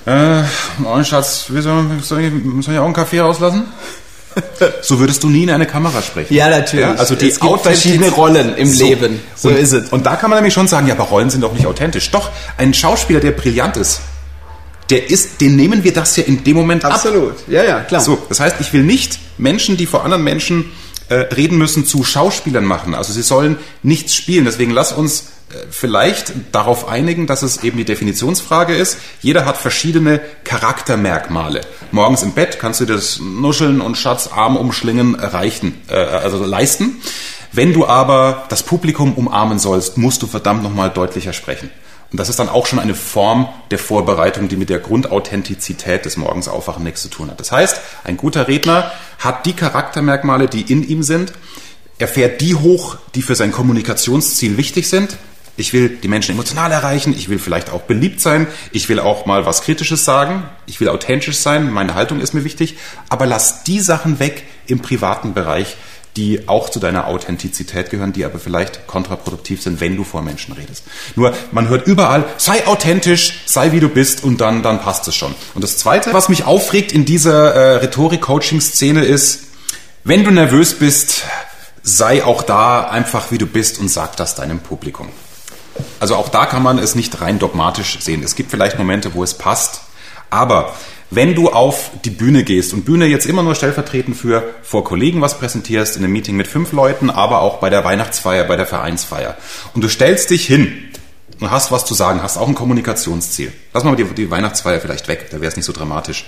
äh, moin Schatz, soll, ich, soll ich auch einen Kaffee rauslassen? So würdest du nie in eine Kamera sprechen. Ja, natürlich. Ja, also die es gibt verschiedene Rollen im so. Leben. So und, ist es. Und da kann man nämlich schon sagen, ja, aber Rollen sind doch nicht authentisch. Doch, ein Schauspieler, der brillant ist, der ist, den nehmen wir das ja in dem Moment ab. Absolut. Ja, ja, klar. So, das heißt, ich will nicht Menschen, die vor anderen Menschen äh, reden müssen, zu Schauspielern machen. Also sie sollen nichts spielen. Deswegen lass uns vielleicht darauf einigen, dass es eben die Definitionsfrage ist. Jeder hat verschiedene Charaktermerkmale. Morgens im Bett kannst du dir das Nuscheln und Schatz, Arm umschlingen reichen, äh, also leisten. Wenn du aber das Publikum umarmen sollst, musst du verdammt nochmal deutlicher sprechen. Und das ist dann auch schon eine Form der Vorbereitung, die mit der Grundauthentizität des Morgensaufwachen nichts zu tun hat. Das heißt, ein guter Redner hat die Charaktermerkmale, die in ihm sind. Er fährt die hoch, die für sein Kommunikationsziel wichtig sind. Ich will die Menschen emotional erreichen, ich will vielleicht auch beliebt sein, ich will auch mal was Kritisches sagen, ich will authentisch sein, meine Haltung ist mir wichtig, aber lass die Sachen weg im privaten Bereich, die auch zu deiner Authentizität gehören, die aber vielleicht kontraproduktiv sind, wenn du vor Menschen redest. Nur, man hört überall, sei authentisch, sei wie du bist und dann, dann passt es schon. Und das Zweite, was mich aufregt in dieser äh, Rhetorik-Coaching-Szene ist, wenn du nervös bist, sei auch da einfach wie du bist und sag das deinem Publikum. Also auch da kann man es nicht rein dogmatisch sehen. Es gibt vielleicht Momente, wo es passt, aber wenn du auf die Bühne gehst und Bühne jetzt immer nur stellvertretend für vor Kollegen was präsentierst, in einem Meeting mit fünf Leuten, aber auch bei der Weihnachtsfeier, bei der Vereinsfeier und du stellst dich hin und hast was zu sagen, hast auch ein Kommunikationsziel. Lass mal die, die Weihnachtsfeier vielleicht weg, da wäre es nicht so dramatisch.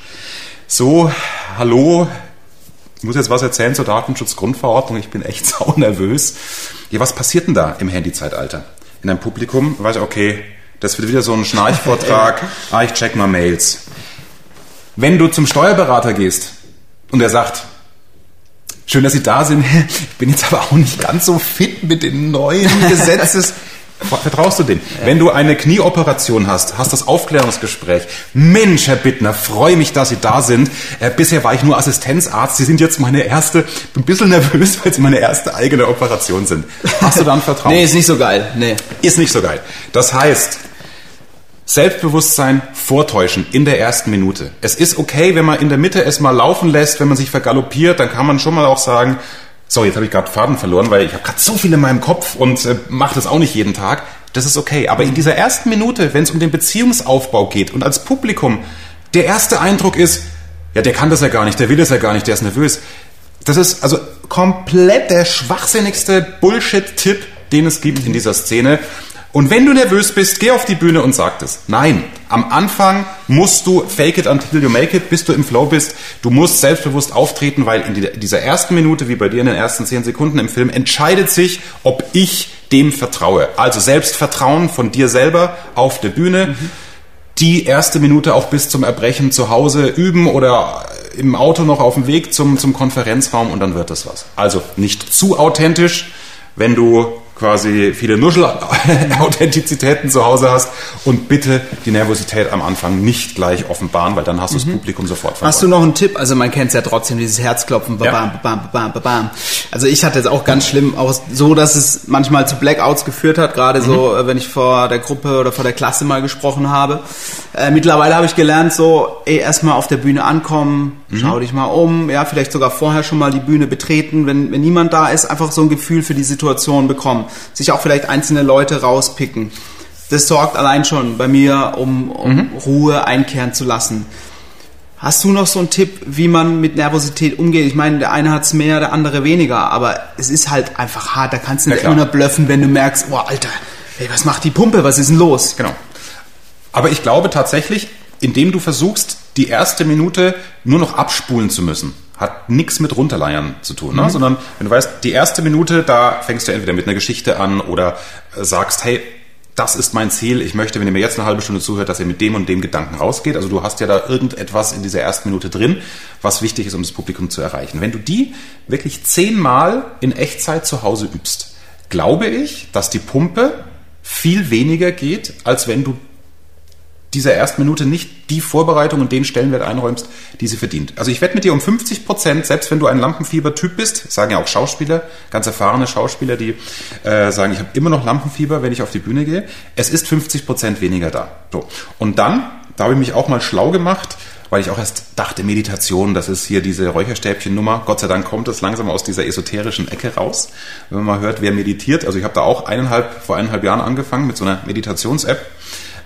So, hallo, ich muss jetzt was erzählen zur Datenschutzgrundverordnung, ich bin echt sau nervös. Ja, was passiert denn da im Handyzeitalter? In einem Publikum, weiß ich, okay, das wird wieder so ein Schnarchvortrag, ah, ich check mal Mails. Wenn du zum Steuerberater gehst und er sagt, schön, dass Sie da sind, ich bin jetzt aber auch nicht ganz so fit mit den neuen Gesetzes. Vertraust du dem? Ja. Wenn du eine Knieoperation hast, hast das Aufklärungsgespräch. Mensch, Herr Bittner, freue mich, dass Sie da sind. Äh, bisher war ich nur Assistenzarzt. Sie sind jetzt meine erste, bin ein bisschen nervös, weil Sie meine erste eigene Operation sind. Hast du dann Vertrauen? nee, ist nicht so geil. Nee. Ist nicht so geil. Das heißt, Selbstbewusstsein vortäuschen in der ersten Minute. Es ist okay, wenn man in der Mitte es mal laufen lässt, wenn man sich vergaloppiert, dann kann man schon mal auch sagen, so, jetzt habe ich gerade Faden verloren, weil ich habe gerade so viel in meinem Kopf und äh, mache das auch nicht jeden Tag. Das ist okay. Aber in dieser ersten Minute, wenn es um den Beziehungsaufbau geht und als Publikum der erste Eindruck ist, ja, der kann das ja gar nicht, der will das ja gar nicht, der ist nervös. Das ist also komplett der schwachsinnigste Bullshit-Tipp, den es gibt in dieser Szene. Und wenn du nervös bist, geh auf die Bühne und sag das. Nein, am Anfang musst du fake it until you make it, bis du im Flow bist. Du musst selbstbewusst auftreten, weil in dieser ersten Minute, wie bei dir in den ersten zehn Sekunden im Film, entscheidet sich, ob ich dem vertraue. Also Selbstvertrauen von dir selber auf der Bühne. Mhm. Die erste Minute auch bis zum Erbrechen zu Hause üben oder im Auto noch auf dem Weg zum, zum Konferenzraum und dann wird das was. Also nicht zu authentisch, wenn du quasi viele Nuschel-Authentizitäten zu Hause hast und bitte die Nervosität am Anfang nicht gleich offenbaren, weil dann hast du mhm. das Publikum sofort verloren. Hast du noch einen Tipp? Also man kennt es ja trotzdem, dieses Herzklopfen, babam, ja. babam, babam, babam. Also ich hatte es auch ganz schlimm, auch so, dass es manchmal zu Blackouts geführt hat, gerade mhm. so, äh, wenn ich vor der Gruppe oder vor der Klasse mal gesprochen habe. Äh, mittlerweile habe ich gelernt, so, ey, erstmal auf der Bühne ankommen. Schau dich mal um, ja, vielleicht sogar vorher schon mal die Bühne betreten, wenn, wenn niemand da ist, einfach so ein Gefühl für die Situation bekommen sich auch vielleicht einzelne Leute rauspicken. das sorgt allein schon bei mir, um, um mhm. Ruhe einkehren zu lassen. Hast du noch so einen Tipp, wie man mit Nervosität umgeht? Ich meine, der eine hat es mehr, der andere weniger, aber es ist halt einfach hart. Da kannst du nicht ja, immer blöffen, wenn du merkst, boah, Alter, ey, was macht die Pumpe? Was ist denn los? Genau. Aber ich glaube tatsächlich, indem du versuchst, die erste Minute nur noch abspulen zu müssen, hat nichts mit runterleiern zu tun, ne? Mhm. sondern wenn du weißt, die erste Minute, da fängst du entweder mit einer Geschichte an oder äh, sagst, hey, das ist mein Ziel. Ich möchte, wenn ihr mir jetzt eine halbe Stunde zuhört, dass ihr mit dem und dem Gedanken rausgeht. Also du hast ja da irgendetwas in dieser ersten Minute drin, was wichtig ist, um das Publikum zu erreichen. Wenn du die wirklich zehnmal in Echtzeit zu Hause übst, glaube ich, dass die Pumpe viel weniger geht, als wenn du dieser ersten Minute nicht die Vorbereitung und den Stellenwert einräumst, die sie verdient. Also ich wette mit dir um 50 Prozent, selbst wenn du ein Lampenfieber-Typ bist, sagen ja auch Schauspieler, ganz erfahrene Schauspieler, die äh, sagen, ich habe immer noch Lampenfieber, wenn ich auf die Bühne gehe. Es ist 50 Prozent weniger da. So. Und dann, da habe ich mich auch mal schlau gemacht, weil ich auch erst dachte, Meditation, das ist hier diese Räucherstäbchen-Nummer. Gott sei Dank kommt es langsam aus dieser esoterischen Ecke raus. Wenn man mal hört, wer meditiert. Also ich habe da auch eineinhalb, vor eineinhalb Jahren angefangen mit so einer Meditations-App.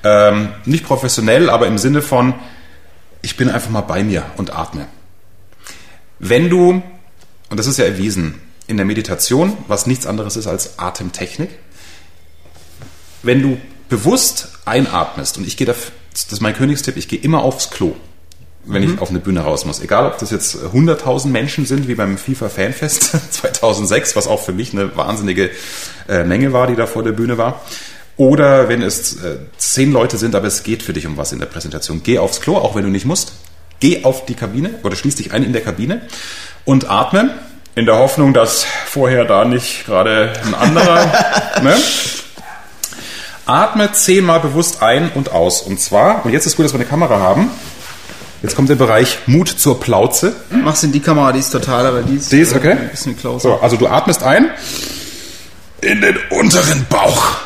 Ähm, nicht professionell, aber im Sinne von, ich bin einfach mal bei mir und atme. Wenn du, und das ist ja erwiesen, in der Meditation, was nichts anderes ist als Atemtechnik, wenn du bewusst einatmest, und ich gehe da, das ist mein Königstipp, ich gehe immer aufs Klo, wenn mhm. ich auf eine Bühne raus muss. Egal, ob das jetzt 100.000 Menschen sind, wie beim FIFA Fanfest 2006, was auch für mich eine wahnsinnige äh, Menge war, die da vor der Bühne war. Oder wenn es äh, zehn Leute sind, aber es geht für dich um was in der Präsentation. Geh aufs Klo, auch wenn du nicht musst. Geh auf die Kabine oder schließ dich ein in der Kabine und atme in der Hoffnung, dass vorher da nicht gerade ein anderer. ne? Atme zehnmal bewusst ein und aus. Und zwar, und jetzt ist gut, dass wir eine Kamera haben. Jetzt kommt der Bereich Mut zur Plauze. Machst du in die Kamera, die ist total, aber die ist, die ist okay. ein bisschen closer. So, also du atmest ein in den unteren Bauch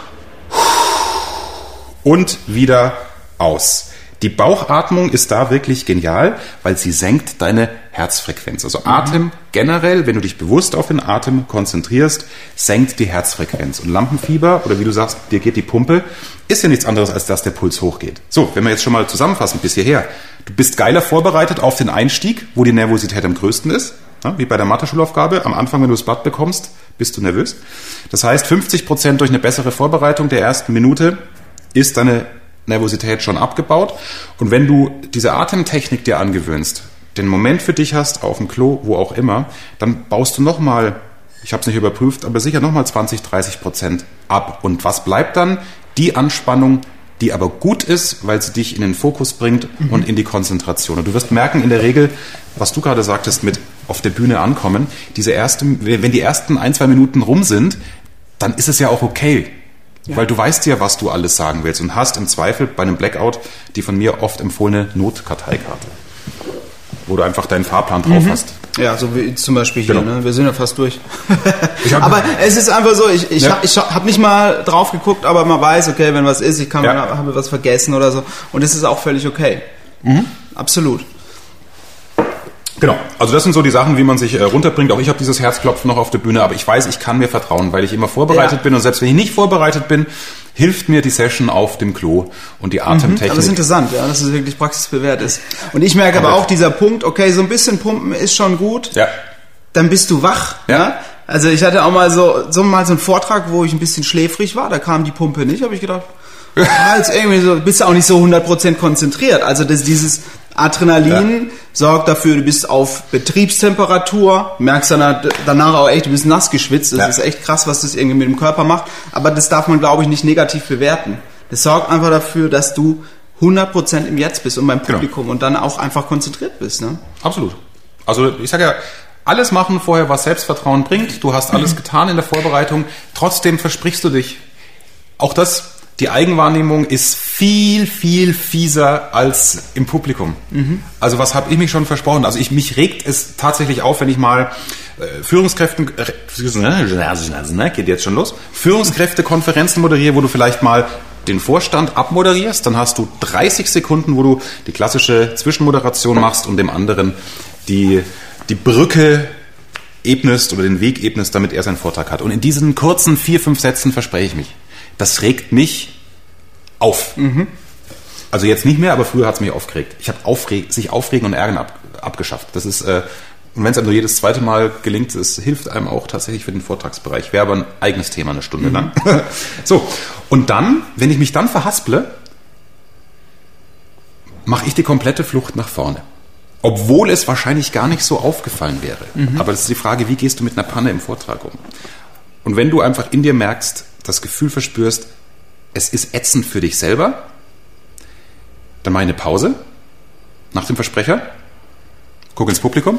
und wieder aus. Die Bauchatmung ist da wirklich genial, weil sie senkt deine Herzfrequenz. Also Atem generell, wenn du dich bewusst auf den Atem konzentrierst, senkt die Herzfrequenz. Und Lampenfieber oder wie du sagst, dir geht die Pumpe, ist ja nichts anderes, als dass der Puls hochgeht. So, wenn wir jetzt schon mal zusammenfassen bis hierher. Du bist geiler vorbereitet auf den Einstieg, wo die Nervosität am größten ist. Ja, wie bei der Mathe-Schulaufgabe. Am Anfang, wenn du das Blatt bekommst, bist du nervös. Das heißt, 50 Prozent durch eine bessere Vorbereitung der ersten Minute ist deine Nervosität schon abgebaut. Und wenn du diese Atemtechnik dir angewöhnst, den Moment für dich hast, auf dem Klo, wo auch immer, dann baust du nochmal, ich habe es nicht überprüft, aber sicher nochmal 20, 30 Prozent ab. Und was bleibt dann? Die Anspannung, die aber gut ist, weil sie dich in den Fokus bringt mhm. und in die Konzentration. Und du wirst merken, in der Regel, was du gerade sagtest, mit auf der Bühne ankommen, diese ersten, wenn die ersten ein, zwei Minuten rum sind, dann ist es ja auch okay. Ja. Weil du weißt ja, was du alles sagen willst und hast im Zweifel bei einem Blackout die von mir oft empfohlene Notkarteikarte, wo du einfach deinen Fahrplan drauf mhm. hast. Ja, so wie zum Beispiel hier, genau. ne? wir sind ja fast durch. aber es ist einfach so, ich, ich ja. habe hab nicht mal drauf geguckt, aber man weiß, okay, wenn was ist, ich kann ja. habe was vergessen oder so. Und es ist auch völlig okay. Mhm. Absolut. Genau, also das sind so die Sachen, wie man sich äh, runterbringt. Auch ich habe dieses Herzklopfen noch auf der Bühne, aber ich weiß, ich kann mir vertrauen, weil ich immer vorbereitet ja. bin und selbst wenn ich nicht vorbereitet bin, hilft mir die Session auf dem Klo und die Atemtechnik. Mhm, aber das ist interessant, ja, dass es wirklich praxisbewährt ist. Und ich merke aber auch dieser Punkt, okay, so ein bisschen pumpen ist schon gut. Ja. Dann bist du wach, ja. ja? Also ich hatte auch mal so, so mal so einen Vortrag, wo ich ein bisschen schläfrig war, da kam die Pumpe nicht, habe ich gedacht, ja, jetzt irgendwie so, bist du auch nicht so 100% konzentriert. Also das, dieses Adrenalin ja. sorgt dafür, du bist auf Betriebstemperatur, merkst dann danach auch echt, du bist nass geschwitzt. Das ja. ist echt krass, was das irgendwie mit dem Körper macht. Aber das darf man, glaube ich, nicht negativ bewerten. Das sorgt einfach dafür, dass du 100% im Jetzt bist und beim genau. Publikum genau. und dann auch einfach konzentriert bist. Ne? Absolut. Also ich sage ja, alles machen vorher, was Selbstvertrauen bringt. Du hast alles getan in der Vorbereitung. Trotzdem versprichst du dich. Auch das die Eigenwahrnehmung ist viel, viel fieser als im Publikum. Mhm. Also was habe ich mich schon versprochen? Also ich mich regt es tatsächlich auf, wenn ich mal äh, Führungskräften, äh, geht jetzt schon los, Führungskräftekonferenzen moderiere, wo du vielleicht mal den Vorstand abmoderierst, dann hast du 30 Sekunden, wo du die klassische Zwischenmoderation machst und dem anderen die, die Brücke ebnest oder den Weg ebnest, damit er seinen Vortrag hat. Und in diesen kurzen vier, fünf Sätzen verspreche ich mich das regt mich auf. Mhm. Also jetzt nicht mehr, aber früher hat es mich aufgeregt. Ich habe aufreg sich aufregen und ärgern ab, abgeschafft. Das ist äh, und wenn es einem nur jedes zweite Mal gelingt, es hilft einem auch tatsächlich für den Vortragsbereich. Wäre aber ein eigenes Thema eine Stunde mhm. lang. so, und dann, wenn ich mich dann verhasple, mache ich die komplette Flucht nach vorne. Obwohl es wahrscheinlich gar nicht so aufgefallen wäre. Mhm. Aber das ist die Frage, wie gehst du mit einer Panne im Vortrag um? Und wenn du einfach in dir merkst, das Gefühl verspürst, es ist ätzend für dich selber, dann mach eine Pause nach dem Versprecher, guck ins Publikum.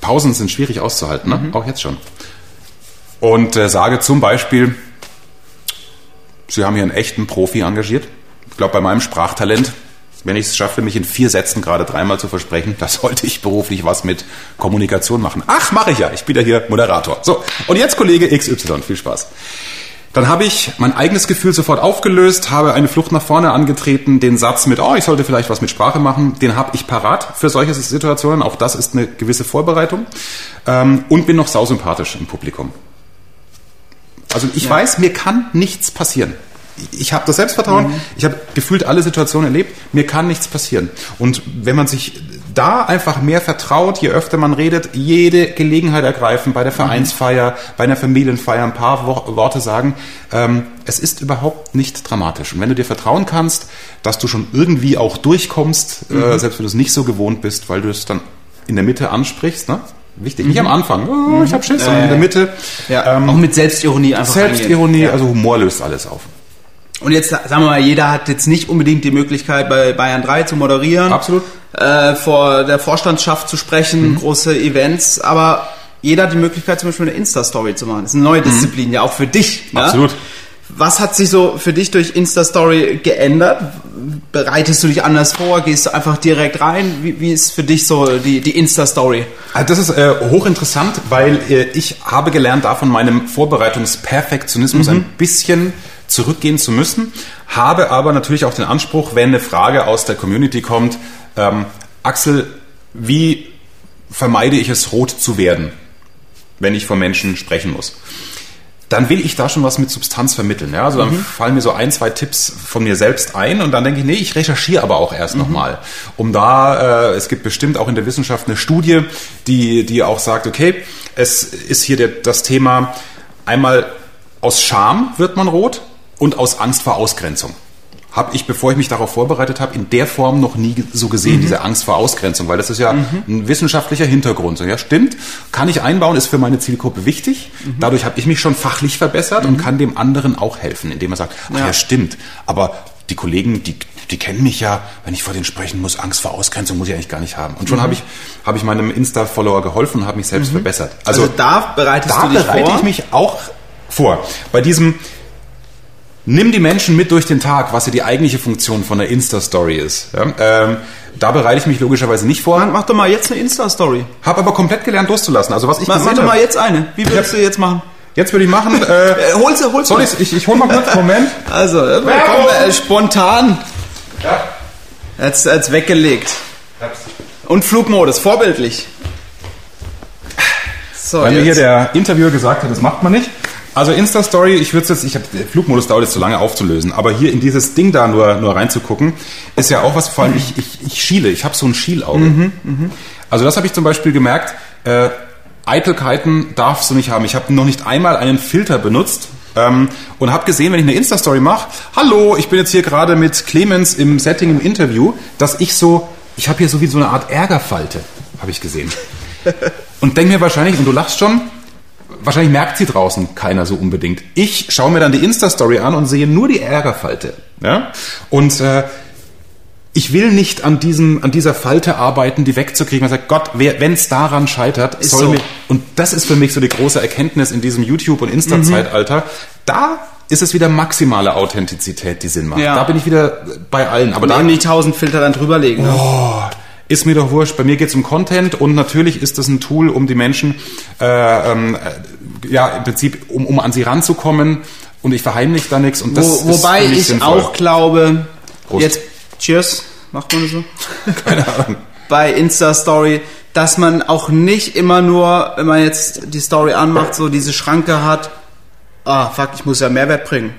Pausen sind schwierig auszuhalten, ne? Mhm. auch jetzt schon. Und äh, sage zum Beispiel, Sie haben hier einen echten Profi engagiert. Ich glaube, bei meinem Sprachtalent, wenn ich es schaffe, mich in vier Sätzen gerade dreimal zu versprechen, da sollte ich beruflich was mit Kommunikation machen. Ach, mache ich ja. Ich bin ja hier Moderator. So, und jetzt Kollege XY. Viel Spaß. Dann habe ich mein eigenes Gefühl sofort aufgelöst, habe eine Flucht nach vorne angetreten, den Satz mit, oh, ich sollte vielleicht was mit Sprache machen, den habe ich parat für solche Situationen. Auch das ist eine gewisse Vorbereitung. Ähm, und bin noch sausympathisch im Publikum. Also ich ja. weiß, mir kann nichts passieren. Ich habe das Selbstvertrauen, mhm. ich habe gefühlt alle Situationen erlebt, mir kann nichts passieren. Und wenn man sich da einfach mehr vertraut, je öfter man redet, jede Gelegenheit ergreifen, bei der Vereinsfeier, bei einer Familienfeier ein paar Wo Worte sagen, ähm, es ist überhaupt nicht dramatisch. Und wenn du dir vertrauen kannst, dass du schon irgendwie auch durchkommst, äh, mhm. äh, selbst wenn du es nicht so gewohnt bist, weil du es dann in der Mitte ansprichst, ne? Wichtig, nicht am mhm. Anfang, oh, ich habe Schiss, sondern in der Mitte. Ja, ähm, auch mit Selbstironie einfach. Selbstironie, also Humor löst alles auf. Und jetzt sagen wir mal, jeder hat jetzt nicht unbedingt die Möglichkeit, bei Bayern 3 zu moderieren. Absolut. Äh, vor der Vorstandschaft zu sprechen, mhm. große Events, aber jeder hat die Möglichkeit, zum Beispiel eine Insta-Story zu machen. Das ist eine neue mhm. Disziplin, mhm. ja auch für dich. Ne? Absolut. Was hat sich so für dich durch Insta-Story geändert? Bereitest du dich anders vor? Gehst du einfach direkt rein? Wie, wie ist für dich so die, die Insta-Story? Also das ist äh, hochinteressant, weil äh, ich habe gelernt, da von meinem Vorbereitungsperfektionismus mhm. ein bisschen zurückgehen zu müssen, habe aber natürlich auch den Anspruch, wenn eine Frage aus der Community kommt, ähm, Axel, wie vermeide ich es, rot zu werden, wenn ich vor Menschen sprechen muss? Dann will ich da schon was mit Substanz vermitteln. Ja? Also dann mhm. fallen mir so ein, zwei Tipps von mir selbst ein und dann denke ich, nee, ich recherchiere aber auch erst mhm. nochmal. Um da, äh, es gibt bestimmt auch in der Wissenschaft eine Studie, die, die auch sagt, okay, es ist hier der, das Thema, einmal aus Scham wird man rot, und aus Angst vor Ausgrenzung. Habe ich, bevor ich mich darauf vorbereitet habe, in der Form noch nie so gesehen, mhm. diese Angst vor Ausgrenzung, weil das ist ja mhm. ein wissenschaftlicher Hintergrund. Ja, stimmt, kann ich einbauen, ist für meine Zielgruppe wichtig. Mhm. Dadurch habe ich mich schon fachlich verbessert und mhm. kann dem anderen auch helfen, indem er sagt, ach ja, ja stimmt, aber die Kollegen, die, die kennen mich ja, wenn ich vor denen sprechen muss, Angst vor Ausgrenzung muss ich eigentlich gar nicht haben. Und schon mhm. habe ich, hab ich meinem Insta-Follower geholfen und habe mich selbst mhm. verbessert. Also, also, da bereitest da du dich bereite vor? ich mich auch vor. Bei diesem Nimm die Menschen mit durch den Tag, was ja die eigentliche Funktion von der Insta-Story ist. Ja, ähm, da bereite ich mich logischerweise nicht vor. Mach, doch mal jetzt eine Insta-Story. Hab aber komplett gelernt loszulassen. Also was ich mach, mach doch mal jetzt eine. Wie würdest ja. du jetzt machen? Jetzt würde ich machen. Äh, holst du, holst soll ich, ich, ich hol mal kurz, Moment. Also, äh, komm, äh, spontan. Ja. Jetzt, jetzt weggelegt. Und Flugmodus, vorbildlich. So, Weil jetzt. mir hier der Interviewer gesagt hat, das macht man nicht. Also Insta-Story, ich würde jetzt, ich habe Flugmodus dauert jetzt zu lange aufzulösen, aber hier in dieses Ding da nur, nur reinzugucken, ist ja auch was, vor allem ich, ich, ich schiele, ich habe so ein Schielauge. Mhm, mh. Also das habe ich zum Beispiel gemerkt, äh, Eitelkeiten darfst du nicht haben. Ich habe noch nicht einmal einen Filter benutzt, ähm, und habe gesehen, wenn ich eine Insta-Story mache, hallo, ich bin jetzt hier gerade mit Clemens im Setting im Interview, dass ich so, ich habe hier so wie so eine Art Ärgerfalte, habe ich gesehen. Und denk mir wahrscheinlich, und du lachst schon, wahrscheinlich merkt sie draußen keiner so unbedingt. Ich schaue mir dann die Insta-Story an und sehe nur die Ärgerfalte. Ja? Und äh, ich will nicht an, diesem, an dieser Falte arbeiten, die wegzukriegen. Man sagt, Gott, wenn es daran scheitert, ist soll so. mir. Und das ist für mich so die große Erkenntnis in diesem YouTube- und Insta-Zeitalter. Mhm. Da ist es wieder maximale Authentizität, die Sinn macht. Ja. Da bin ich wieder bei allen. Aber da nicht tausend Filter dann drüberlegen. Ne? Oh, ist mir doch wurscht. Bei mir geht es um Content und natürlich ist das ein Tool, um die Menschen, äh, ähm, ja, im Prinzip, um, um an sie ranzukommen und ich verheimliche da nichts. Und das Wo, wobei ich sinnvoll. auch glaube, Prost. jetzt, cheers, macht man so? Keine Ahnung. Bei Insta-Story, dass man auch nicht immer nur, wenn man jetzt die Story anmacht, so diese Schranke hat, ah, fuck, ich muss ja Mehrwert bringen.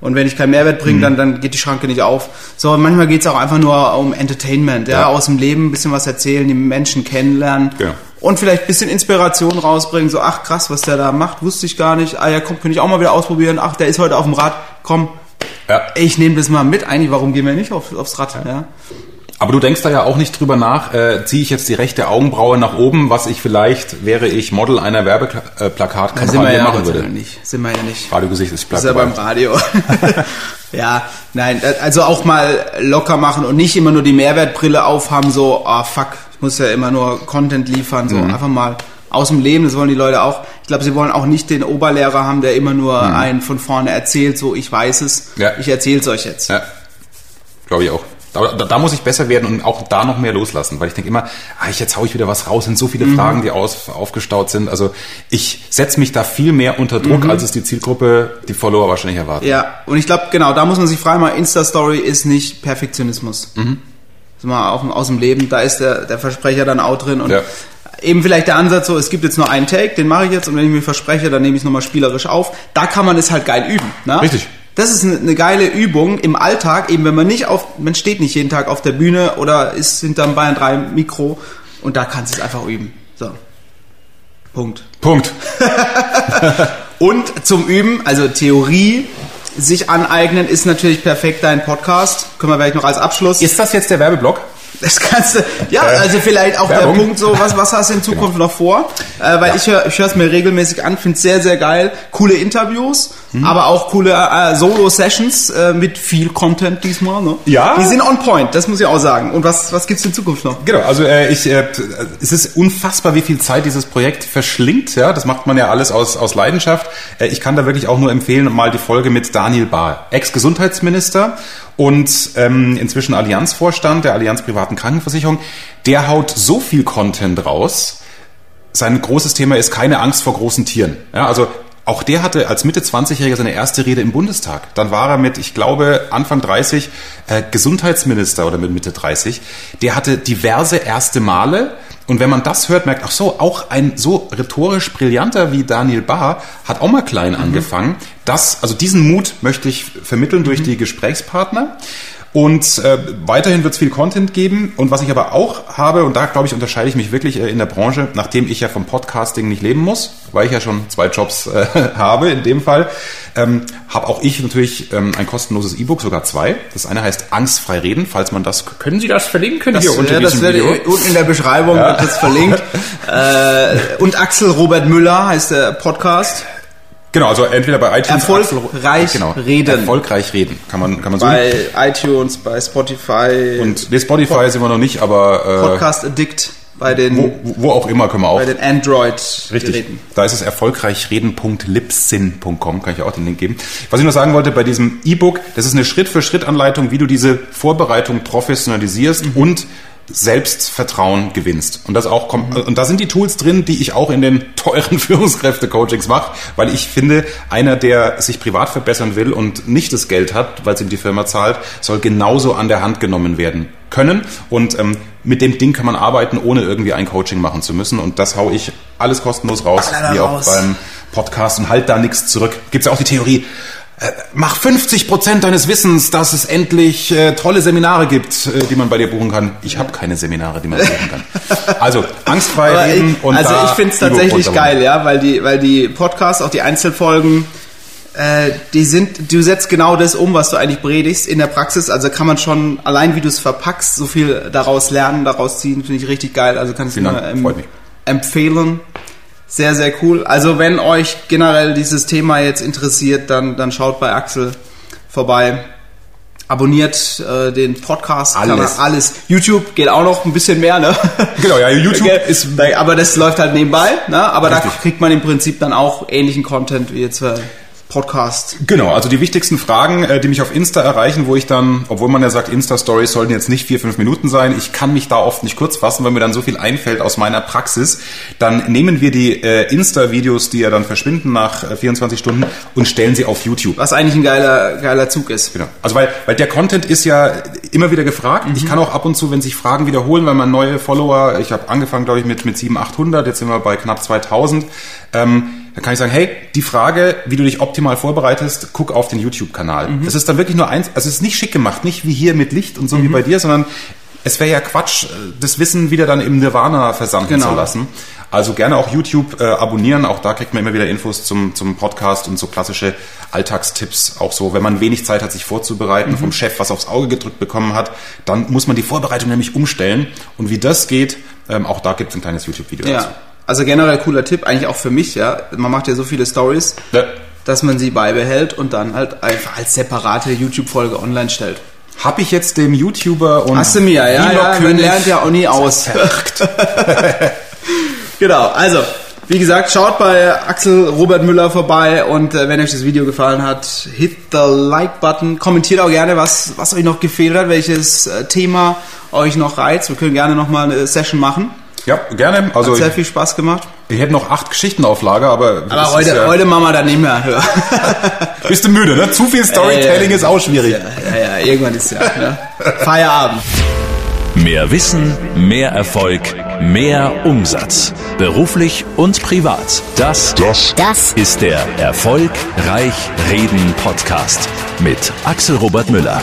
Und wenn ich keinen Mehrwert bringe, mhm. dann, dann geht die Schranke nicht auf. So, manchmal geht es auch einfach nur um Entertainment, ja, ja, aus dem Leben ein bisschen was erzählen, die Menschen kennenlernen. Ja. Und vielleicht ein bisschen Inspiration rausbringen, so, ach krass, was der da macht, wusste ich gar nicht. Ah ja, komm, könnte ich auch mal wieder ausprobieren. Ach, der ist heute auf dem Rad, komm, ja. ich nehme das mal mit. Eigentlich, warum gehen wir nicht auf, aufs Rad? Ja. Aber du denkst da ja auch nicht drüber nach, äh, ziehe ich jetzt die rechte Augenbraue nach oben, was ich vielleicht, wäre ich Model einer Werbeplakatkampagne ja machen würde. Nicht. Sind wir ja nicht. Radiogesicht ist Ist ja beim Radio. ja, nein, also auch mal locker machen und nicht immer nur die Mehrwertbrille aufhaben, so, ah oh, fuck, ich muss ja immer nur Content liefern, so mhm. einfach mal aus dem Leben, das wollen die Leute auch. Ich glaube, sie wollen auch nicht den Oberlehrer haben, der immer nur mhm. einen von vorne erzählt, so ich weiß es, ja. ich erzähle es euch jetzt. Ja, glaube ich auch. Da, da, da, muss ich besser werden und auch da noch mehr loslassen, weil ich denke immer, ah, jetzt hau ich wieder was raus, sind so viele mhm. Fragen, die aus, aufgestaut sind. Also ich setze mich da viel mehr unter Druck, mhm. als es die Zielgruppe, die Follower wahrscheinlich erwarten. Ja, und ich glaube, genau, da muss man sich fragen, mal Insta-Story ist nicht Perfektionismus. Mhm. Das ist mal auch aus dem Leben, da ist der, der Versprecher dann auch drin und ja. Eben vielleicht der Ansatz so, es gibt jetzt nur einen Take, den mache ich jetzt und wenn ich mir verspreche, dann nehme ich es nochmal spielerisch auf. Da kann man es halt geil üben. Ne? Richtig. Das ist eine geile Übung im Alltag, eben wenn man nicht auf, man steht nicht jeden Tag auf der Bühne oder ist hinterm Bayern 3 Mikro und da kannst du es einfach üben. So. Punkt. Punkt. und zum Üben, also Theorie sich aneignen, ist natürlich perfekt dein Podcast. Können wir vielleicht noch als Abschluss. Ist das jetzt der Werbeblock? Das kannst du, ja, äh, also vielleicht auch Werbung. der Punkt so, was, was hast du in Zukunft genau. noch vor? Äh, weil ja. ich höre ich es mir regelmäßig an, finde es sehr, sehr geil. Coole Interviews, hm. aber auch coole äh, Solo-Sessions äh, mit viel Content diesmal. Ne? Ja. Die sind on point, das muss ich auch sagen. Und was, was gibt's in Zukunft noch? Genau, also äh, ich, äh, es ist unfassbar, wie viel Zeit dieses Projekt verschlingt. Ja, Das macht man ja alles aus, aus Leidenschaft. Äh, ich kann da wirklich auch nur empfehlen, mal die Folge mit Daniel Bahr, Ex-Gesundheitsminister und ähm, inzwischen Allianzvorstand der Allianz Privaten Krankenversicherung, der haut so viel Content raus. Sein großes Thema ist keine Angst vor großen Tieren. Ja, also auch der hatte als Mitte 20-Jähriger seine erste Rede im Bundestag. Dann war er mit, ich glaube, Anfang 30 äh, Gesundheitsminister oder mit Mitte 30. Der hatte diverse erste Male. Und wenn man das hört, merkt, ach so, auch ein so rhetorisch brillanter wie Daniel Bahr hat auch mal klein mhm. angefangen. Das, also diesen Mut möchte ich vermitteln durch mhm. die Gesprächspartner. Und äh, weiterhin wird es viel Content geben. Und was ich aber auch habe, und da glaube ich, unterscheide ich mich wirklich äh, in der Branche, nachdem ich ja vom Podcasting nicht leben muss, weil ich ja schon zwei Jobs äh, habe in dem Fall, ähm, habe auch ich natürlich ähm, ein kostenloses E-Book, sogar zwei. Das eine heißt Angstfrei reden, falls man das, können Sie das verlinken das, hier unter ja, diesem das Video? Unten in der Beschreibung ja. wird das verlinkt. äh, und Axel Robert Müller heißt der Podcast. Genau, also entweder bei iTunes erfolgreich genau, reden. Erfolgreich reden, kann man kann man so. Bei iTunes, bei Spotify. Und nee, Spotify Pod sind wir noch nicht, aber äh, Podcast Addict bei den wo, wo auch immer können wir auch. Bei den Android Richtig. Geräten. Da ist es erfolgreichreden.lipsin.com, kann ich auch den Link geben. Was ich noch sagen wollte bei diesem E-Book, das ist eine Schritt für Schritt Anleitung, wie du diese Vorbereitung professionalisierst mhm. und Selbstvertrauen gewinnst. Und das auch kommt, und da sind die Tools drin, die ich auch in den teuren Führungskräfte-Coachings mache, weil ich finde, einer, der sich privat verbessern will und nicht das Geld hat, weil es ihm die Firma zahlt, soll genauso an der Hand genommen werden können. Und ähm, mit dem Ding kann man arbeiten, ohne irgendwie ein Coaching machen zu müssen. Und das hau ich alles kostenlos raus, wie auch beim Podcast und halt da nichts zurück. Gibt's ja auch die Theorie, mach 50 Prozent deines Wissens, dass es endlich äh, tolle Seminare gibt, äh, die man bei dir buchen kann. Ich habe keine Seminare, die man buchen kann. Also angstfrei reden und Also ich finde es tatsächlich geil, ja, weil die, weil die Podcasts, auch die Einzelfolgen, äh, die sind, du setzt genau das um, was du eigentlich predigst in der Praxis. Also kann man schon allein, wie du es verpackst, so viel daraus lernen, daraus ziehen, finde ich richtig geil. Also kann ich nur ähm, empfehlen. Sehr, sehr cool. Also wenn euch generell dieses Thema jetzt interessiert, dann, dann schaut bei Axel vorbei. Abonniert äh, den Podcast, alles. alles. YouTube geht auch noch ein bisschen mehr, ne? Genau, ja, YouTube ist. Aber das läuft halt nebenbei, ne? Aber Richtig. da kriegt man im Prinzip dann auch ähnlichen Content wie jetzt. Äh, Podcast. Genau, also die wichtigsten Fragen, äh, die mich auf Insta erreichen, wo ich dann, obwohl man ja sagt, Insta-Stories sollten jetzt nicht vier, fünf Minuten sein, ich kann mich da oft nicht kurz fassen, weil mir dann so viel einfällt aus meiner Praxis, dann nehmen wir die äh, Insta-Videos, die ja dann verschwinden nach äh, 24 Stunden und stellen sie auf YouTube. Was eigentlich ein geiler, geiler Zug ist. Genau. Also weil, weil der Content ist ja immer wieder gefragt. Mhm. Ich kann auch ab und zu, wenn sich Fragen wiederholen, weil man neue Follower, ich habe angefangen, glaube ich, mit, mit 700, 800, jetzt sind wir bei knapp 2000, ähm, dann kann ich sagen, hey, die Frage, wie du dich optimal vorbereitest, guck auf den YouTube-Kanal. Mhm. Das ist dann wirklich nur eins, also es ist nicht schick gemacht, nicht wie hier mit Licht und so mhm. wie bei dir, sondern es wäre ja Quatsch, das Wissen wieder dann im Nirvana versanden genau. zu lassen. Also gerne auch YouTube äh, abonnieren, auch da kriegt man immer wieder Infos zum, zum Podcast und so klassische Alltagstipps. Auch so, wenn man wenig Zeit hat, sich vorzubereiten, mhm. vom Chef was aufs Auge gedrückt bekommen hat, dann muss man die Vorbereitung nämlich umstellen. Und wie das geht, ähm, auch da gibt es ein kleines YouTube-Video ja. dazu. Also generell cooler Tipp, eigentlich auch für mich, ja. Man macht ja so viele Stories, ja. dass man sie beibehält und dann halt einfach als separate YouTube-Folge online stellt. Hab ich jetzt dem YouTuber und Hast du mir, ja, ja, man lernt ja auch nie aus. Genau, also, wie gesagt, schaut bei Axel Robert Müller vorbei und äh, wenn euch das Video gefallen hat, hit the Like-Button. Kommentiert auch gerne, was, was euch noch gefehlt hat, welches äh, Thema euch noch reizt. Wir können gerne nochmal eine Session machen. Ja, gerne. Also Hat sehr viel Spaß gemacht. Ich hätte noch acht Geschichten auf Lager, aber. Aber heute, ja heute machen wir dann nicht mehr. Bist du müde, ne? Zu viel Storytelling äh, ist auch schwierig. Ja, ja, ja, irgendwann ist ja ne? Feierabend. Mehr Wissen, mehr Erfolg, mehr Umsatz. Beruflich und privat. Das, das, das ist der Erfolgreich Reden Podcast mit Axel Robert Müller.